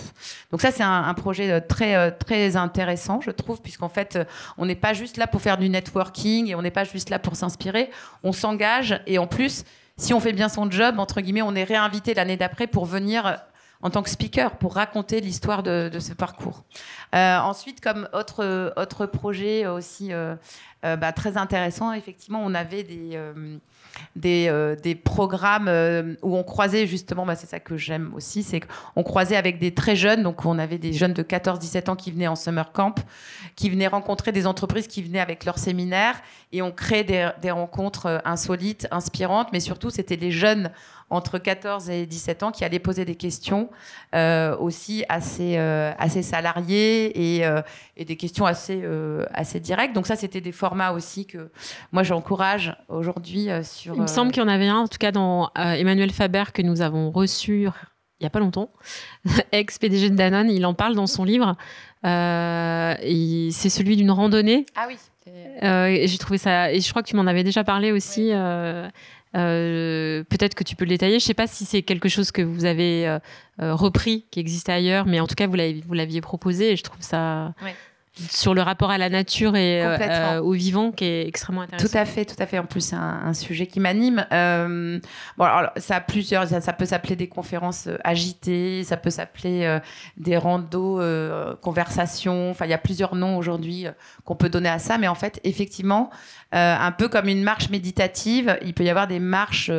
Donc ça, c'est un, un projet euh, très, euh, très intéressant, je trouve, puisqu'en fait, euh, on n'est pas juste là pour faire du networking et on n'est pas juste là pour s'inspirer. On s'engage et en plus, si on fait bien son job, entre guillemets, on est réinvité l'année d'après pour venir euh, en tant que speaker, pour raconter l'histoire de, ce parcours. Euh, ensuite, comme autre, autre projet aussi euh, bah, très intéressant, effectivement, on avait des, des, euh, des programmes euh, où on croisait justement, bah, c'est ça que j'aime aussi, c'est qu'on croisait avec des très jeunes, donc on avait des jeunes de 14-17 ans qui venaient en summer camp, qui venaient rencontrer des entreprises qui venaient avec leurs séminaires, et on créait des, des rencontres euh, insolites, inspirantes, mais surtout c'était des jeunes entre 14 et 17 ans qui allaient poser des questions euh, aussi assez, euh, assez salariées et, euh, et des questions assez, euh, assez directes. Donc ça, c'était des formats aussi que moi j'encourage aujourd'hui euh, sur... Il me euh, semble qu'il y en avait un, en tout cas dans euh, Emmanuel Faber, que nous avons reçu il n'y a pas longtemps, <laughs> ex-PDG de Danone, il en parle dans son livre. Euh, c'est celui d'une randonnée. Ah oui. Euh, et j'ai trouvé ça. Et je crois que tu m'en avais déjà parlé aussi. euh, euh, Peut-être que tu peux le détailler. Je ne sais pas si c'est quelque chose que vous avez euh, euh, repris, qui existait ailleurs, mais en tout cas, vous l'aviez proposé. Et je trouve ça. Sur le rapport à la nature et euh, euh, au vivant qui est extrêmement intéressant. Tout à fait, tout à fait. En plus, c'est un, un sujet qui m'anime. Euh, bon, alors, ça a plusieurs. Ça, ça peut s'appeler des conférences agitées, ça peut s'appeler euh, des randos, conversations. Enfin, il y a plusieurs noms aujourd'hui qu'on peut donner à ça. Mais en fait, effectivement, un peu comme une marche méditative, il peut y avoir des marches.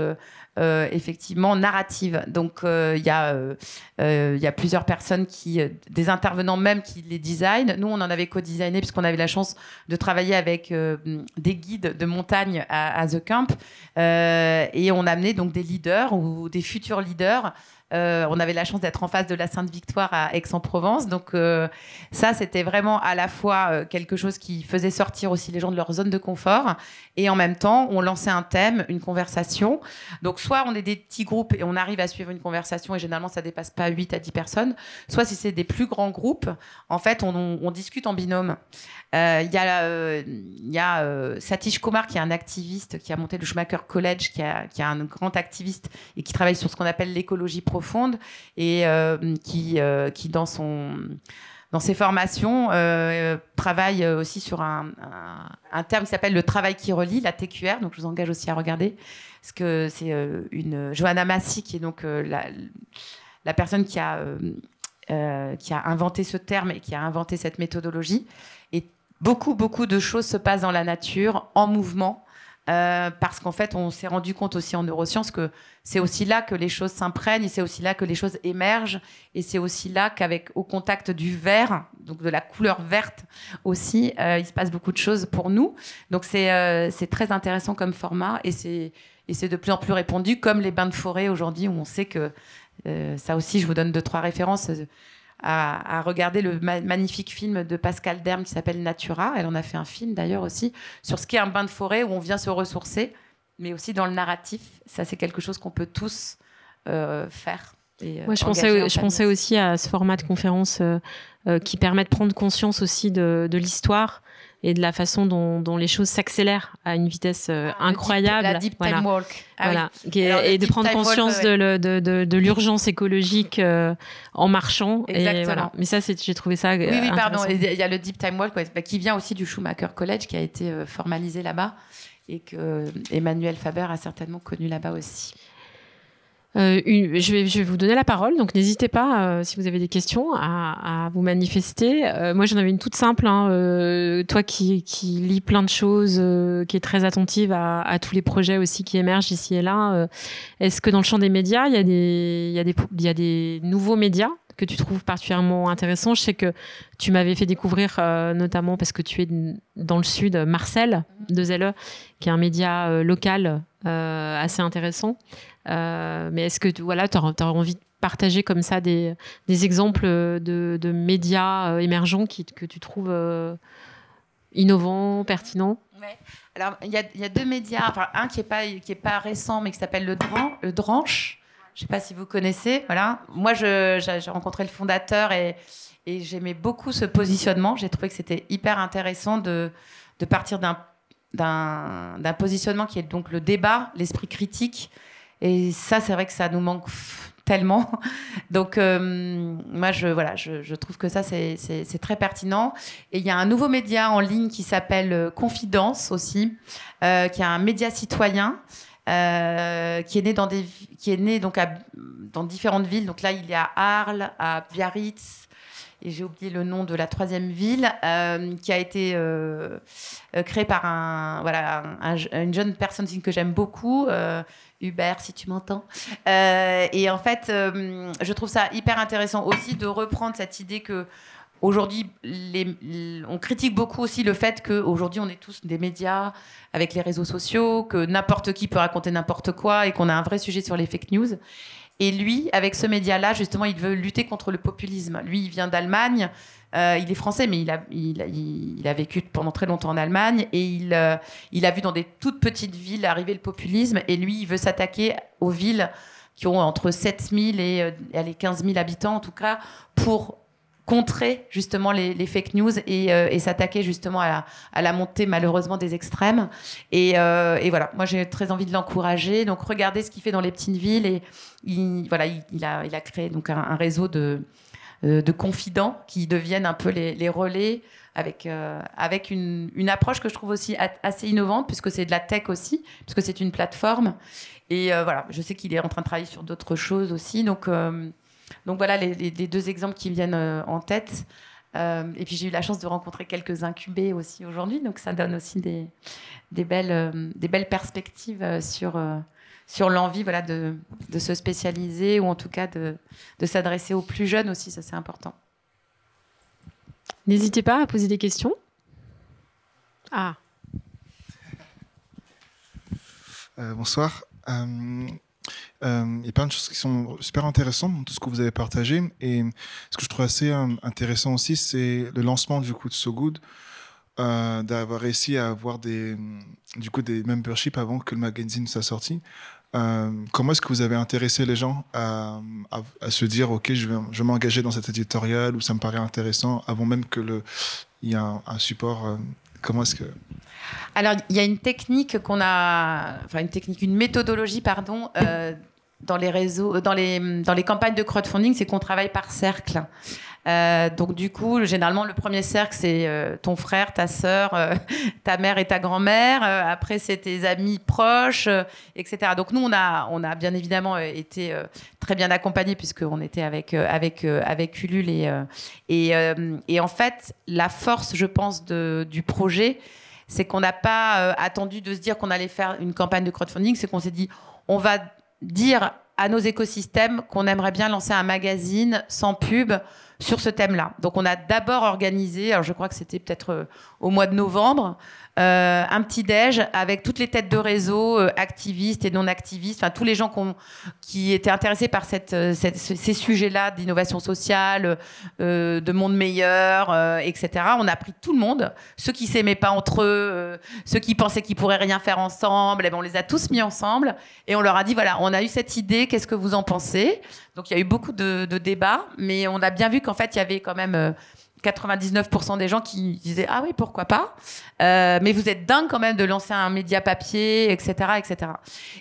Euh, euh, effectivement narratives. Donc euh, il y, a, euh, euh, y a plusieurs personnes qui, euh, des intervenants même qui les designent. Nous, on en avait co-designé puisqu'on avait la chance de travailler avec euh, des guides de montagne à, à The Camp Euh, et on amenait donc des leaders ou des futurs leaders. Euh, on avait la chance d'être en face de la Sainte-Victoire à Aix-en-Provence. Donc euh, ça, c'était vraiment à la fois euh, quelque chose qui faisait sortir aussi les gens de leur zone de confort et en même temps, on lançait un thème, une conversation. Donc soit on est des petits groupes et on arrive à suivre une conversation et généralement ça dépasse pas 8 à 10 personnes, soit si c'est des plus grands groupes, en fait, on, discute en binôme. Il y a, Satish Kumar qui est un activiste qui a monté le Schumacher College, qui, qui est un grand activiste et qui travaille sur ce qu'on appelle l'écologie profonde et euh, qui, euh, qui dans son dans ses formations, euh, travaille aussi sur un, un- terme qui s'appelle le travail qui relie, la TQR. Donc, je vous engage aussi à regarder, parce que c'est une Johanna Massy qui est donc la, la personne qui a qui a inventé ce terme et qui a inventé cette méthodologie. Et beaucoup, beaucoup de choses se passent dans la nature, en mouvement. Euh, parce qu'en fait, on s'est rendu compte aussi en neurosciences que c'est aussi là que les choses s'imprègnent, et c'est aussi là que les choses émergent, et c'est aussi là qu'avec au contact du vert, donc de la couleur verte aussi, euh, il se passe beaucoup de choses pour nous. Donc c'est euh, très intéressant comme format, et c'est et c'est de plus en plus répandu, comme les bains de forêt aujourd'hui, où on sait que euh, ça aussi, je vous donne deux trois références. À, à regarder le ma- magnifique film de Pascal Derme qui s'appelle Natura. Elle en a fait un film d'ailleurs aussi sur ce qu'est un bain de forêt où on vient se ressourcer, mais aussi dans le narratif. Ça, c'est quelque chose qu'on peut tous euh, faire. et, euh, je pensais, je aussi à ce format de conférence euh, euh, qui permet de prendre conscience aussi de, de l'histoire et de la façon dont, dont les choses s'accélèrent à une vitesse euh, deep- incroyable. la deep Voilà. time walk. Ah. Voilà. Alors, et de deep prendre walk, conscience ouais, de, le- de, de, de l'urgence écologique euh, en marchant. Et Exactement. voilà. Mais ça, j'ai trouvé ça. euh, Oui, oui, pardon. Il y a le Deep Time Walk ouais, bah, qui vient aussi du Schumacher College, qui a été formalisé là-bas et que Emmanuel Faber a certainement connu là-bas aussi. Euh, je, vais, je vais vous donner la parole, donc n'hésitez pas, euh, si vous avez des questions, à, à vous manifester. Euh, moi, j'en avais une toute simple. hein, euh, toi qui, qui lis plein de choses, euh, qui est très attentive à, à tous les projets aussi qui émergent ici et là, euh, est-ce que dans le champ des médias, il y, a des, il, y a des, il y a des nouveaux médias que tu trouves particulièrement intéressants Je sais que tu m'avais fait découvrir, euh, notamment parce que tu es dans le sud, Marcel de Zelle, qui est un média euh, local euh, assez intéressant. Mais est-ce que tu auras, envie de partager comme ça des, exemples de, médias émergents que tu trouves innovants, pertinents? Alors, il y a, deux médias. Un qui n'est pas, récent, mais qui s'appelle le Dranche. Je ne sais pas si vous connaissez. Voilà. Moi, j'ai rencontré le fondateur et, j'aimais beaucoup ce positionnement. J'ai trouvé que c'était hyper intéressant de, de partir d'un positionnement qui est donc le débat, l'esprit critique. Et ça, c'est vrai que ça nous manque tellement. <laughs> Donc, euh, moi, je, voilà, je, je trouve que ça, c'est très pertinent. Et il y a un nouveau média en ligne qui s'appelle euh, Confidence aussi, euh, qui est un média citoyen. Euh, qui est né dans des qui est né donc dans différentes villes. Donc là il est à Arles à Biarritz et j'ai oublié le nom de la troisième ville euh, qui a été euh, euh, créée par un voilà un- un- une jeune personne que j'aime beaucoup Hubert si tu m'entends. Et en fait je trouve ça hyper intéressant aussi de reprendre cette idée que Aujourd'hui, les- on critique beaucoup aussi le fait qu'aujourd'hui, on est tous des médias avec les réseaux sociaux, que n'importe qui peut raconter n'importe quoi et qu'on a un vrai sujet sur les fake news. Et lui, avec ce média-là, justement, il veut lutter contre le populisme. Lui, il vient d'Allemagne. euh, il est français, mais il a, vécu pendant très longtemps en Allemagne et il, euh, il a vu dans des toutes petites villes arriver le populisme. Et lui, il veut s'attaquer aux villes qui ont entre 7000 et, euh, et allez, 15 000 habitants, en tout cas, pour contrer justement les, fake news et, euh, s'attaquer justement à la, montée malheureusement des extrêmes. Et, euh, et voilà, moi j'ai très envie de l'encourager. Donc regardez ce qu'il fait dans les petites villes et il, voilà, il, a, créé donc un, réseau de, euh, de confidents qui deviennent un peu les, relais avec, une, approche que je trouve aussi assez innovante puisque c'est de la tech aussi, puisque c'est une plateforme. Et voilà, je sais qu'il est en train de travailler sur d'autres choses aussi. Donc, donc voilà les, les- les deux exemples qui me viennent euh, en tête. Euh, et puis j'ai eu la chance de rencontrer quelques incubés aussi aujourd'hui, donc ça donne aussi des, des, belles, euh, des belles perspectives euh, sur, euh, sur l'envie voilà, de, de se spécialiser ou en tout cas de, de s'adresser aux plus jeunes aussi, ça c'est important. N'hésitez pas à poser des questions. Ah, Euh, bonsoir. Euh, il y a plein de choses qui sont super intéressantes dans tout ce que vous avez partagé. Et ce que je trouve assez euh, intéressant aussi, c'est le lancement du coup de So Good, euh, d'avoir réussi à avoir des, du coup, des memberships avant que le magazine soit sorti. Euh, comment est-ce que vous avez intéressé les gens à, se dire ok je vais, je m'engager dans cet éditorial ou ça me paraît intéressant avant même que le il y a un, un support euh, comment est-ce que Alors, il y a une technique qu'on a, enfin une technique, une méthodologie, pardon, euh, dans les réseaux, dans les, dans les campagnes de crowdfunding, c'est qu'on travaille par cercle. Euh, donc du coup, généralement, le premier cercle, c'est euh, ton frère, ta sœur, euh, <laughs> ta mère et ta grand-mère. Après, c'est tes amis proches, etc. Donc nous, on a, on a bien évidemment été très bien accompagnés puisqu'on était avec, avec, avec Ulule. Et, et, en fait, la force, je pense, du projet, c'est qu'on n'a pas attendu de se dire qu'on allait faire une campagne de crowdfunding, c'est qu'on s'est dit, on va dire à nos écosystèmes qu'on aimerait bien lancer un magazine sans pub sur ce thème-là. Donc on a d'abord organisé, alors je crois que c'était peut-être euh, au mois de novembre, euh, un petit déj avec toutes les têtes de réseau, euh, activistes et non activistes, enfin tous les gens qui étaient intéressés par euh, ces sujets-là d'innovation sociale, de monde meilleur, etc. On a pris tout le monde, ceux qui s'aimaient pas entre eux, ceux qui pensaient qu'ils pourraient rien faire ensemble, et ben on les a tous mis ensemble et on leur a dit voilà, on a eu cette idée, qu'est-ce que vous en pensez? Donc il y a eu beaucoup de débats, mais on a bien vu qu'en fait il y avait quand même 99% des gens qui disaient ah oui pourquoi pas. Euh, mais vous êtes dingue quand même de lancer un média papier etc etc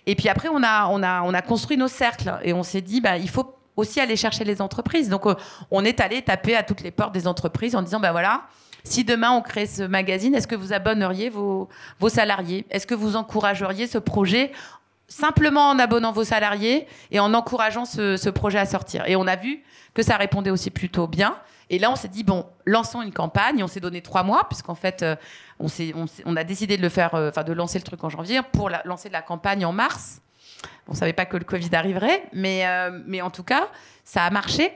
et puis après on a on a on a construit nos cercles et on s'est dit bah il faut aussi aller chercher les entreprises. Donc euh, on est allé taper à toutes les portes des entreprises en disant bah voilà si demain on crée ce magazine est-ce que vous abonneriez vos vos salariés? Est-ce que vous encourageriez ce projet simplement en abonnant vos salariés et en encourageant ce, projet à sortir et on a vu que ça répondait aussi plutôt bien et là, on s'est dit, bon, lançons une campagne. On s'est donné trois mois, puisqu'en fait, euh, on, on, a décidé de le faire, euh, enfin, de lancer le truc en janvier pour la, lancer la campagne en mars. On savait pas que le Covid arriverait, mais, euh, mais en tout cas, ça a marché.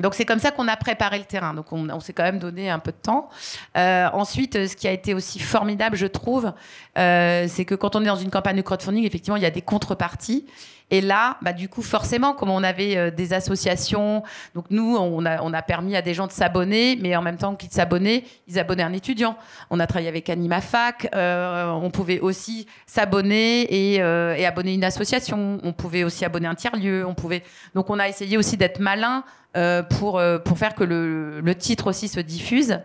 Donc c'est comme ça qu'on a préparé le terrain. Donc on, s'est quand même donné un peu de temps. Euh, ensuite, ce qui a été aussi formidable, je trouve, euh, c'est que quand on est dans une campagne de crowdfunding, effectivement, il y a des contreparties. Et là, bah, du coup, forcément, comme on avait euh, des associations, donc nous, on a, permis à des gens de s'abonner, mais en même temps qu'ils s'abonnaient, ils abonnaient un étudiant. On a travaillé avec AnimaFac, euh, on pouvait aussi s'abonner et, euh, et, abonner une association. On pouvait aussi abonner un tiers-lieu. On pouvait... Donc on a essayé aussi d'être malin pour, pour faire que le, le titre aussi se diffuse.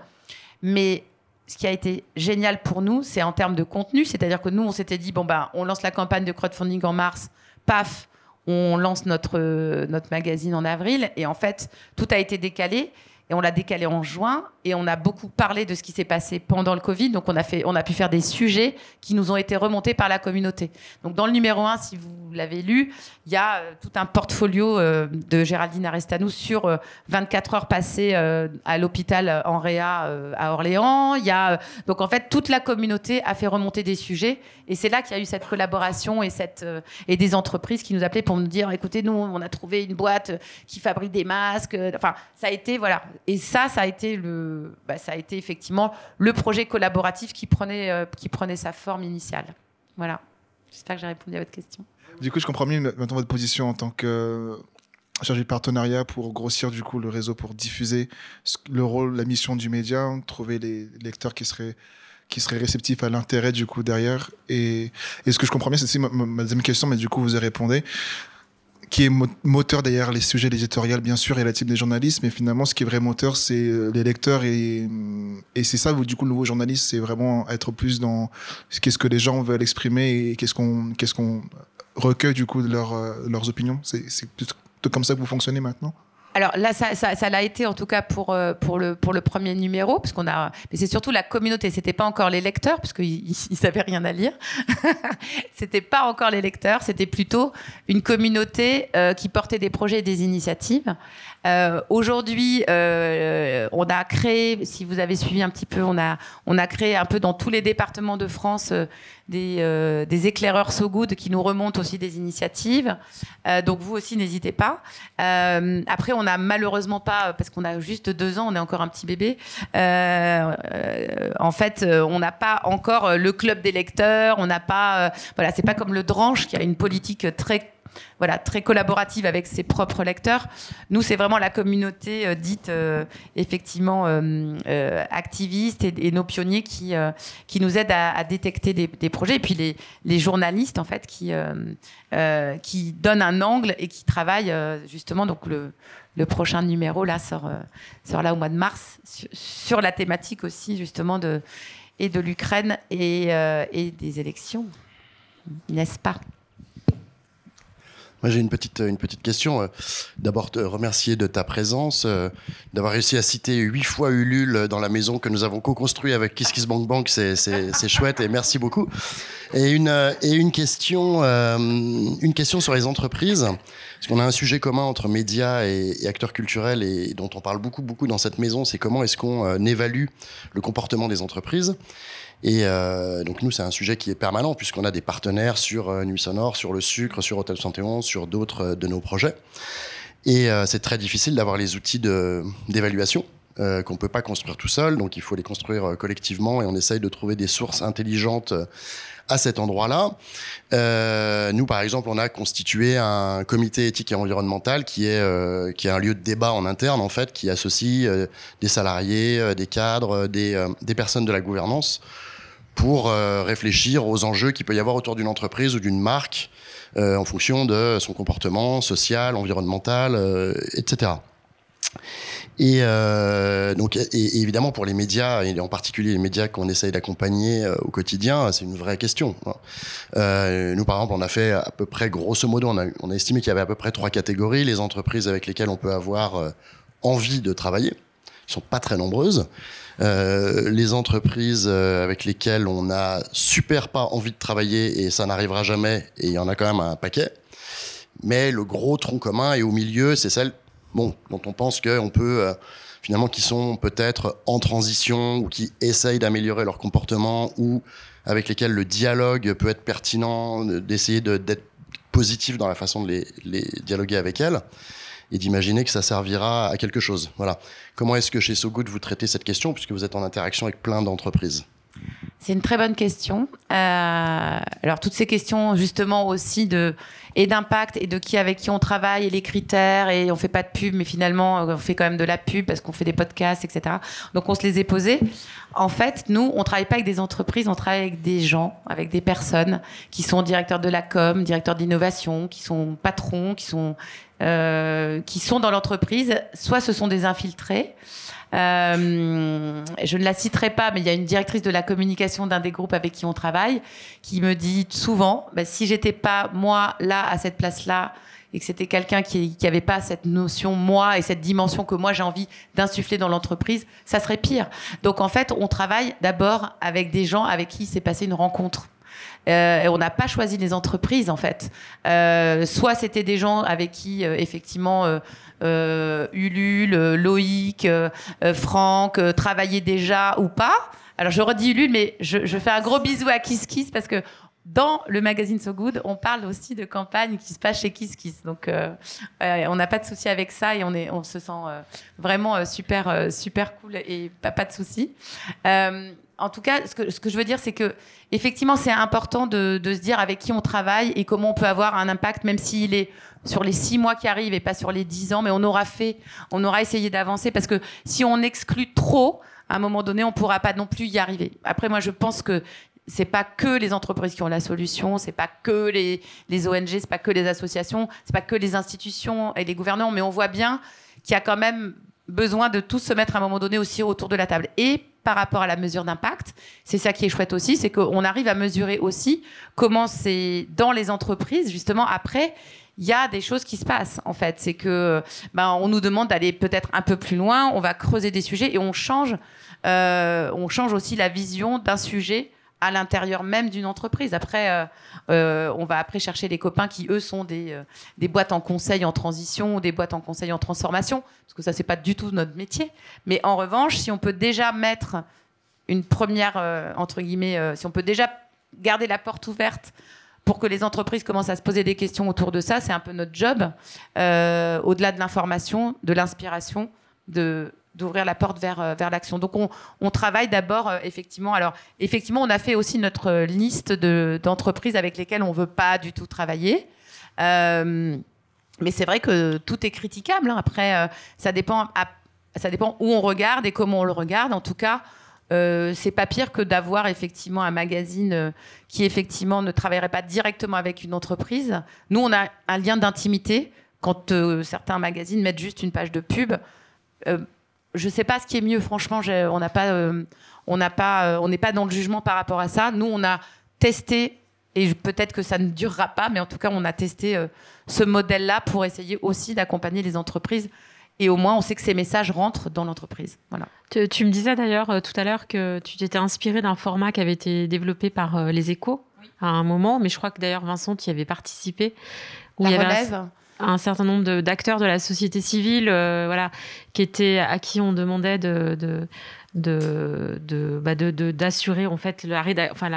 Mais ce qui a été génial pour nous, c'est en termes de contenu. C'est-à-dire que nous, on s'était dit, bon, bah, on lance la campagne de crowdfunding en mars paf, on lance notre, notre magazine en avril. Et en fait, tout a été décalé. Et on l'a décalé en juin. Et on a beaucoup parlé de ce qui s'est passé pendant le Covid. Donc, on a, fait, on a pu faire des sujets qui nous ont été remontés par la communauté. Donc, dans le numéro 1, si vous l'avez lu, il y a euh, tout un portfolio euh, de Géraldine Arestanou sur euh, 24 heures passées euh, à l'hôpital en Réa à Orléans. Y a, donc, en fait, toute la communauté a fait remonter des sujets. Et c'est là qu'il y a eu cette collaboration et, et des entreprises qui nous appelaient pour nous dire écoutez, nous, on a trouvé une boîte qui fabrique des masques. Enfin, ça a été, voilà. Et ça, ça a été, le, bah, ça a été effectivement le projet collaboratif qui prenait, euh, qui prenait sa forme initiale. Voilà. J'espère que j'ai répondu à votre question. Du coup, je comprends mieux maintenant votre position en tant que chargé de partenariat pour grossir du coup le réseau pour diffuser le rôle, la mission du média, trouver les lecteurs qui seraient qui seraient réceptifs à l'intérêt du coup derrière. Et, ce que je comprends bien, c'est ma, ma, deuxième question, mais du coup vous y répondez qui est moteur derrière les sujets éditoriaux, bien sûr, et la type des journalistes, mais finalement, ce qui est vrai moteur, c'est les lecteurs, et, c'est ça, du coup, le nouveau journaliste, c'est vraiment être plus dans qu'est-ce que les gens veulent exprimer et qu'est-ce qu'on recueille, du coup, de leur, leurs opinions. C'est plutôt comme ça que vous fonctionnez maintenant? Alors là, ça, ça, ça l'a été en tout cas pour euh, pour le pour le premier numéro, parce qu'on a. Mais c'est surtout la communauté. C'était pas encore les lecteurs, parce qu'ils ils savaient rien à lire. <laughs> c'était pas encore les lecteurs. C'était plutôt une communauté euh, qui portait des projets et des initiatives. Euh, Aujourd'hui, euh, on a créé, si vous avez suivi un petit peu, on a on a créé un peu dans tous les départements de France des, euh, des éclaireurs so good qui nous remontent aussi des initiatives. Donc vous aussi, n'hésitez pas. Après, on n'a malheureusement pas, parce qu'on a juste deux ans, on est encore un petit bébé. en fait, on n'a pas encore le club des lecteurs. On n'a pas, voilà, c'est pas comme le Dranche qui a une politique très voilà, très collaborative avec ses propres lecteurs. Nous, c'est vraiment la communauté euh, dite euh, effectivement euh, activiste et, nos pionniers qui, qui nous aident à, détecter des, projets. Et puis les, journalistes, en fait, qui, qui donnent un angle et qui travaillent justement. Donc le, le prochain numéro, là, sort, sort là au mois de mars, sur, sur la thématique aussi, justement, de, et de l'Ukraine et, et des élections. N'est-ce pas? Moi, j'ai une petite, une petite question. D'abord, te remercier de ta présence, d'avoir réussi à citer huit fois Ulule dans la maison que nous avons co-construit avec Kiss Kiss Bank Bank. C'est chouette et merci beaucoup. Et une, et une, question, euh, une question sur les entreprises. Parce qu'on a un sujet commun entre médias et, et, acteurs culturels et dont on parle beaucoup, beaucoup dans cette maison. C'est comment est-ce qu'on euh, évalue le comportement des entreprises. Et euh, donc nous, c'est un sujet qui est permanent puisqu'on a des partenaires sur euh, Nuit Sonore, sur le sucre, sur Hôtel 71, sur d'autres euh, de nos projets. Et euh, c'est très difficile d'avoir les outils d'évaluation euh, qu'on peut pas construire tout seul, donc il faut les construire collectivement et on essaye de trouver des sources intelligentes à cet endroit-là. Nous, par exemple, on a constitué un comité éthique et environnemental qui est qui est un lieu de débat en interne en fait, qui associe des salariés, des cadres, des personnes de la gouvernance pour euh, réfléchir aux enjeux qu'il peut y avoir autour d'une entreprise ou d'une marque euh, en fonction de son comportement social, environnemental, euh, etc. Et euh, donc, évidemment pour les médias, et en particulier les médias qu'on essaye d'accompagner au quotidien, c'est une vraie question. hein. Euh, nous, par exemple, on a fait à peu près, grosso modo, on a, on a estimé qu'il y avait à peu près trois catégories les entreprises avec lesquelles on peut avoir envie de travailler, sont pas très nombreuses. Euh, les entreprises euh, avec lesquelles on a super pas envie de travailler et ça n'arrivera jamais, et il y en a quand même un paquet. Mais le gros tronc commun et au milieu, c'est celles bon, dont on pense qu'on peut, euh, finalement, qui sont peut-être en transition ou qui essayent d'améliorer leur comportement ou avec lesquels le dialogue peut être pertinent, de- d'essayer de- d'être positif dans la façon de les dialoguer avec elles et d'imaginer que ça servira à quelque chose. Voilà. Comment est-ce que chez So Good vous traitez cette question puisque vous êtes en interaction avec plein d'entreprises? C'est une très bonne question. Euh, alors toutes ces questions justement aussi de et d'impact et de qui avec qui on travaille et les critères et on fait pas de pub mais finalement on fait quand même de la pub parce qu'on fait des podcasts etc. Donc on se les est posés. En fait nous on travaille pas avec des entreprises, on travaille avec des gens, avec des personnes qui sont directeurs de la com, directeurs d'innovation, qui sont patrons, qui sont euh, qui sont dans l'entreprise. Soit ce sont des infiltrés. Euh, je ne la citerai pas, mais il y a une directrice de la communication d'un des groupes avec qui on travaille qui me dit souvent, bah, si j'étais pas moi là à cette place-là et que c'était quelqu'un qui qui avait pas cette notion moi et cette dimension que moi j'ai envie d'insuffler dans l'entreprise, ça serait pire. Donc en fait, on travaille d'abord avec des gens avec qui s'est passé une rencontre. Euh, et on n'a pas choisi les entreprises en fait. Euh, soit c'était des gens avec qui euh, effectivement Ulule, Loïc, Franck travaillaient déjà ou pas. Alors je redis Ulule, mais je, je fais un gros bisou à Kiss Kiss parce que dans le magazine So Good, on parle aussi de campagne qui se passe chez Kiss Kiss. Donc euh, on n'a pas de souci avec ça et on, est, on se sent vraiment super, super cool et pas, pas de souci. En tout cas, ce que, ce que je veux dire, c'est que effectivement, c'est important de, de se dire avec qui on travaille et comment on peut avoir un impact, même s'il est sur les six mois qui arrivent et pas sur les dix ans, mais on aura fait, on aura essayé d'avancer parce que si on exclut trop, à un moment donné, on pourra pas non plus y arriver. Après, moi, je pense que c'est pas que les entreprises qui ont la solution, c'est pas que les, les ONG, c'est pas que les associations, c'est pas que les institutions et les gouvernants, mais on voit bien qu'il y a quand même besoin de tous se mettre à un moment donné aussi autour de la table. Et par rapport à la mesure d'impact, c'est ça qui est chouette aussi, c'est qu'on arrive à mesurer aussi comment c'est dans les entreprises, justement, après, il y a des choses qui se passent en fait. C'est que ben, on nous demande d'aller peut-être un peu plus loin, on va creuser des sujets et on change, euh, on change aussi la vision d'un sujet à l'intérieur même d'une entreprise. Après, euh, euh, on va après chercher les copains qui, eux, sont des, euh, des boîtes en conseil en transition ou des boîtes en conseil en transformation, parce que ça, c'est pas du tout notre métier. Mais en revanche, si on peut déjà mettre une première, entre guillemets, si on peut déjà garder la porte ouverte pour que les entreprises commencent à se poser des questions autour de ça, c'est un peu notre job, au-delà de l'information, de l'inspiration, de d'ouvrir la porte vers, euh, vers l'action. Donc on, on travaille d'abord euh, effectivement. Alors effectivement, on a fait aussi notre liste de- d'entreprises avec lesquelles on veut pas du tout travailler. Euh, mais c'est vrai que tout est critiquable. hein. Après, ça dépend, ça dépend où on regarde et comment on le regarde. En tout cas, c'est pas pire que d'avoir effectivement un magazine qui effectivement ne travaillerait pas directement avec une entreprise. Nous, on a un lien d'intimité quand certains magazines mettent juste une page de pub. Je sais pas ce qui est mieux, franchement. On n'a pas, euh, on n'a pas, euh, on n'est pas dans le jugement par rapport à ça. Nous, on a testé et peut-être que ça ne durera pas, mais en tout cas, on a testé euh, ce modèle-là pour essayer aussi d'accompagner les entreprises. Et au moins, on sait que ces messages rentrent dans l'entreprise. Voilà. Tu, tu me disais d'ailleurs tout à l'heure que tu t'étais inspiré d'un format qui avait été développé par les échos à un moment, mais je crois que d'ailleurs Vincent, tu y avais participé. La il y avait un- relève. Un certain nombre d'acteurs de la société civile, euh, voilà, qui étaient à qui on demandait de, bah d'assurer en fait la, enfin,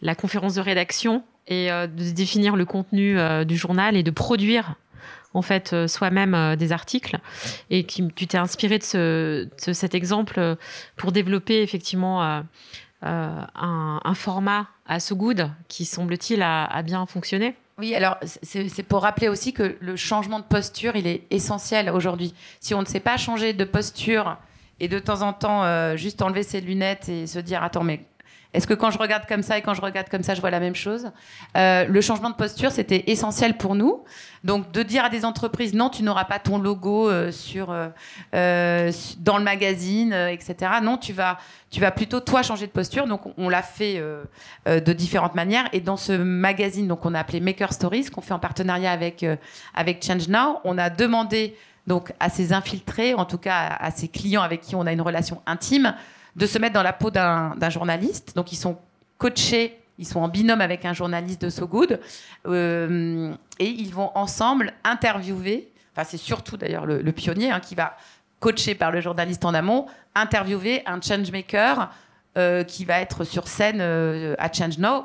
la, conférence de rédaction et euh, de définir le contenu euh, du journal et de produire en fait soi-même des articles et qui tu t'es inspiré de, ce, de cet exemple pour développer effectivement un, format à So Good qui semble-t-il a bien fonctionné. Oui, alors c'est pour rappeler aussi que le changement de posture, il est essentiel aujourd'hui. Si on ne sait pas changer de posture et de temps en temps euh, juste enlever ses lunettes et se dire attends mais est-ce que quand je regarde comme ça et quand je regarde comme ça je vois la même chose Euh, Le changement de posture c'était essentiel pour nous. Donc de dire à des entreprises non tu n'auras pas ton logo euh, sur euh, dans le magazine etc. Non tu vas tu vas plutôt toi changer de posture. Donc on, l'a fait de différentes manières. Et dans ce magazine, donc on a appelé Maker Stories, qu'on fait en partenariat avec avec Change Now, on a demandé donc à ces infiltrés, en tout cas à ces clients avec qui on a une relation intime, de se mettre dans la peau d'un journaliste. Donc ils sont coachés. Ils sont en binôme avec un journaliste de So Good euh, et ils vont ensemble interviewer. Enfin, c'est surtout d'ailleurs le, pionnier hein, qui va coaché par le journaliste en amont, interviewer un changemaker euh, qui va être sur scène euh, à Change Now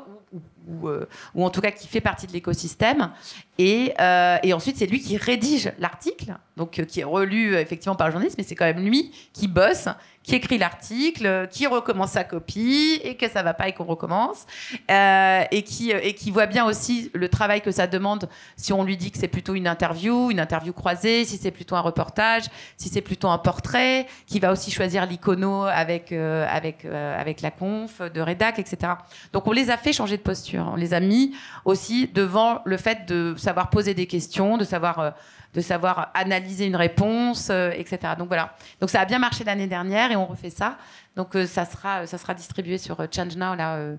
ou, euh, ou en tout cas qui fait partie de l'écosystème. Et, euh, ensuite, c'est lui qui rédige l'article, donc euh, qui est relu effectivement par le journaliste, mais c'est quand même lui qui bosse, qui écrit l'article, qui recommence sa copie et que ça va pas et qu'on recommence, et, qui, voit bien aussi le travail que ça demande si on lui dit que c'est plutôt une interview, une interview croisée, si c'est plutôt un reportage, si c'est plutôt un portrait, qui va aussi choisir l'icono avec, avec la conf de rédac, etc. Donc on les a fait changer de posture, on les a mis aussi devant le fait de savoir poser des questions, de savoir... euh, de savoir analyser une réponse, euh, etc. Donc voilà. Donc ça a bien marché l'année dernière et on refait ça. Donc euh, ça sera ça sera distribué sur Change Now là.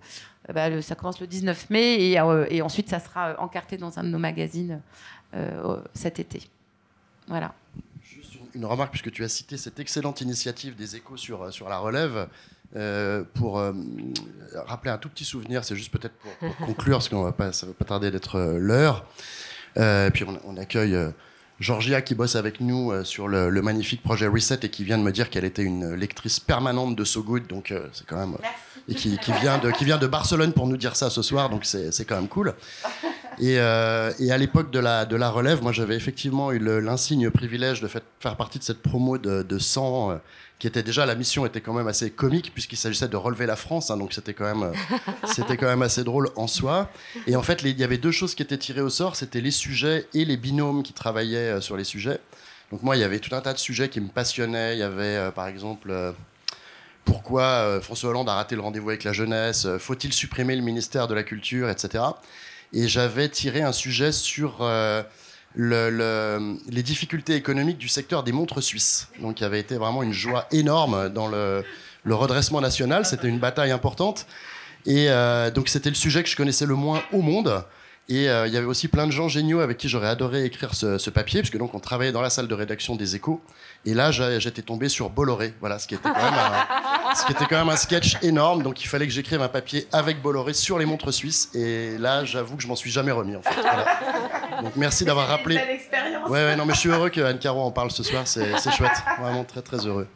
bah, ça commence le 19 mai et, ensuite ça sera encarté dans un de nos magazines cet été. Voilà. Juste une- remarque, puisque tu as cité cette excellente initiative des échos sur, sur la relève. Euh, pour euh, rappeler un tout petit souvenir, c'est juste peut-être pour, pour conclure, parce va pas, ça va pas tarder d'être euh, l'heure. Et puis on, on accueille Georgia qui bosse avec nous sur le, le magnifique projet Reset et qui vient de me dire qu'elle était une lectrice permanente de So Good, donc c'est quand même et qui, qui vient de qui vient de Barcelone pour nous dire ça ce soir, donc c'est c'est quand même cool. <laughs> Et, euh, et à l'époque de la, de la relève, moi j'avais effectivement eu l'insigne privilège de fait- faire partie de cette promo de, de 100, euh, qui était déjà, la mission était quand même assez comique, puisqu'il s'agissait de relever la France, hein, donc c'était quand, même, euh, <laughs> c'était quand même assez drôle en soi. Et en fait, il y avait deux choses qui étaient tirées au sort, c'était les sujets et les binômes qui travaillaient sur les sujets. Donc moi, il y avait tout un tas de sujets qui me passionnaient. Il y avait, euh, par exemple... euh, pourquoi euh, François Hollande a raté le rendez-vous avec la jeunesse Faut-il supprimer le ministère de la Culture, etc. Et j'avais tiré un sujet sur euh, le- le- les difficultés économiques du secteur des montres suisses. Donc il y avait été vraiment une joie énorme dans le, le redressement national. C'était une bataille importante. Et euh, donc c'était le sujet que je connaissais le moins au monde. Et euh, il y avait aussi plein de gens géniaux avec qui j'aurais adoré écrire ce, ce papier, puisque donc on travaillait dans la salle de rédaction des Échos. Et là, j'ai- j'étais tombé sur Bolloré, voilà, ce qui était quand même un, <laughs> ce qui était quand même un sketch énorme. Donc il fallait que j'écrive un papier avec Bolloré sur les montres suisses. Et là, j'avoue que je m'en suis jamais remis en fait. Voilà. <laughs> Donc merci d'avoir rappelé. expérience. Ouais, ouais, non, mais je suis heureux que Anne Caro en parle ce soir. C'est c'est chouette, vraiment très très heureux.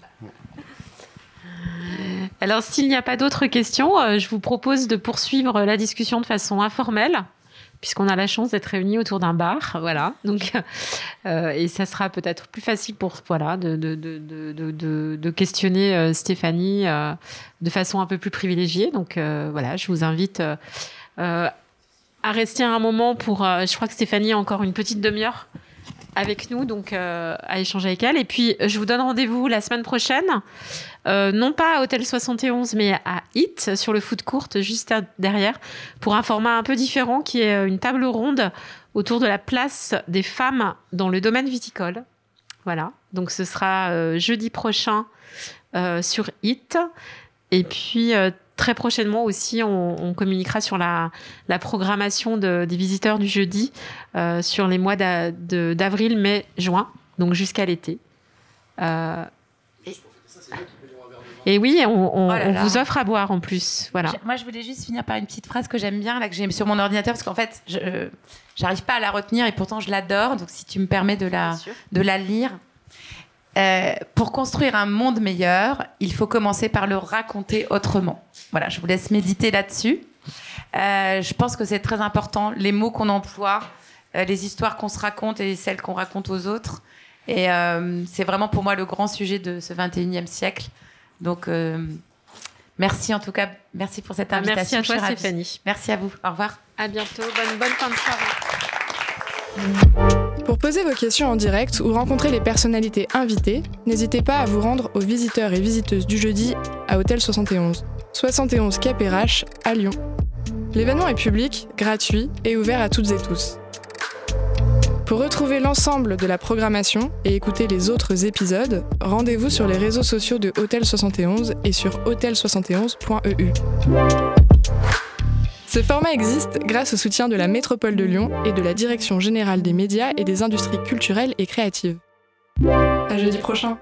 Alors, s'il n'y a pas d'autres questions, euh, je vous propose de poursuivre la discussion de façon informelle, puisqu'on a la chance d'être réunis autour d'un bar. Voilà. Donc, euh, et ça sera peut-être plus facile pour voilà de, de, de, questionner euh, Stéphanie euh, de façon un peu plus privilégiée. Donc, voilà, je vous invite à rester un moment pour. je crois que Stéphanie a encore une petite demi-heure avec nous, donc euh, à échanger avec elle. Et puis, je vous donne rendez-vous la semaine prochaine. Euh, non pas à Hôtel 71, mais à HIT, sur le foot court, juste derrière, pour un format un peu différent qui est euh, une table ronde autour de la place des femmes dans le domaine viticole. Voilà, donc ce sera jeudi prochain sur HIT. Et puis, très prochainement aussi, on, on communiquera sur la, la programmation de- des visiteurs du jeudi euh, sur les mois d'avril, mai, juin, donc jusqu'à l'été. Euh, et oui, on, on- Oh là on là. vous offre à boire en plus. Voilà. Moi, je voulais juste finir par une petite phrase que j'aime bien, là, que j'ai sur mon ordinateur, parce qu'en fait, je j'arrive pas à la retenir et pourtant je l'adore. Donc, si tu me permets de la, de la lire. Euh, pour construire un monde meilleur, il faut commencer par le raconter autrement. Voilà, je vous laisse méditer là-dessus. Euh, je pense que c'est très important, les mots qu'on emploie, euh, les histoires qu'on se raconte et celles qu'on raconte aux autres. Et c'est vraiment pour moi le grand sujet de ce 21e siècle. Donc, merci en tout cas, merci pour cette invitation. merci à toi, Stéphanie. Merci à vous. Au revoir. À bientôt. Bonne, bonne fin de soirée. Pour poser vos questions en direct ou rencontrer les personnalités invitées, n'hésitez pas à vous rendre aux visiteurs et visiteuses du jeudi à Hôtel 71, 71 KPRH à Lyon. L'événement est public, gratuit et ouvert à toutes et tous. Pour retrouver l'ensemble de la programmation et écouter les autres épisodes, rendez-vous sur les réseaux sociaux de Hôtel 71 et sur hôtel71.eu. Ce format existe grâce au soutien de la Métropole de Lyon et de la Direction générale des médias et des industries culturelles et créatives. À jeudi prochain!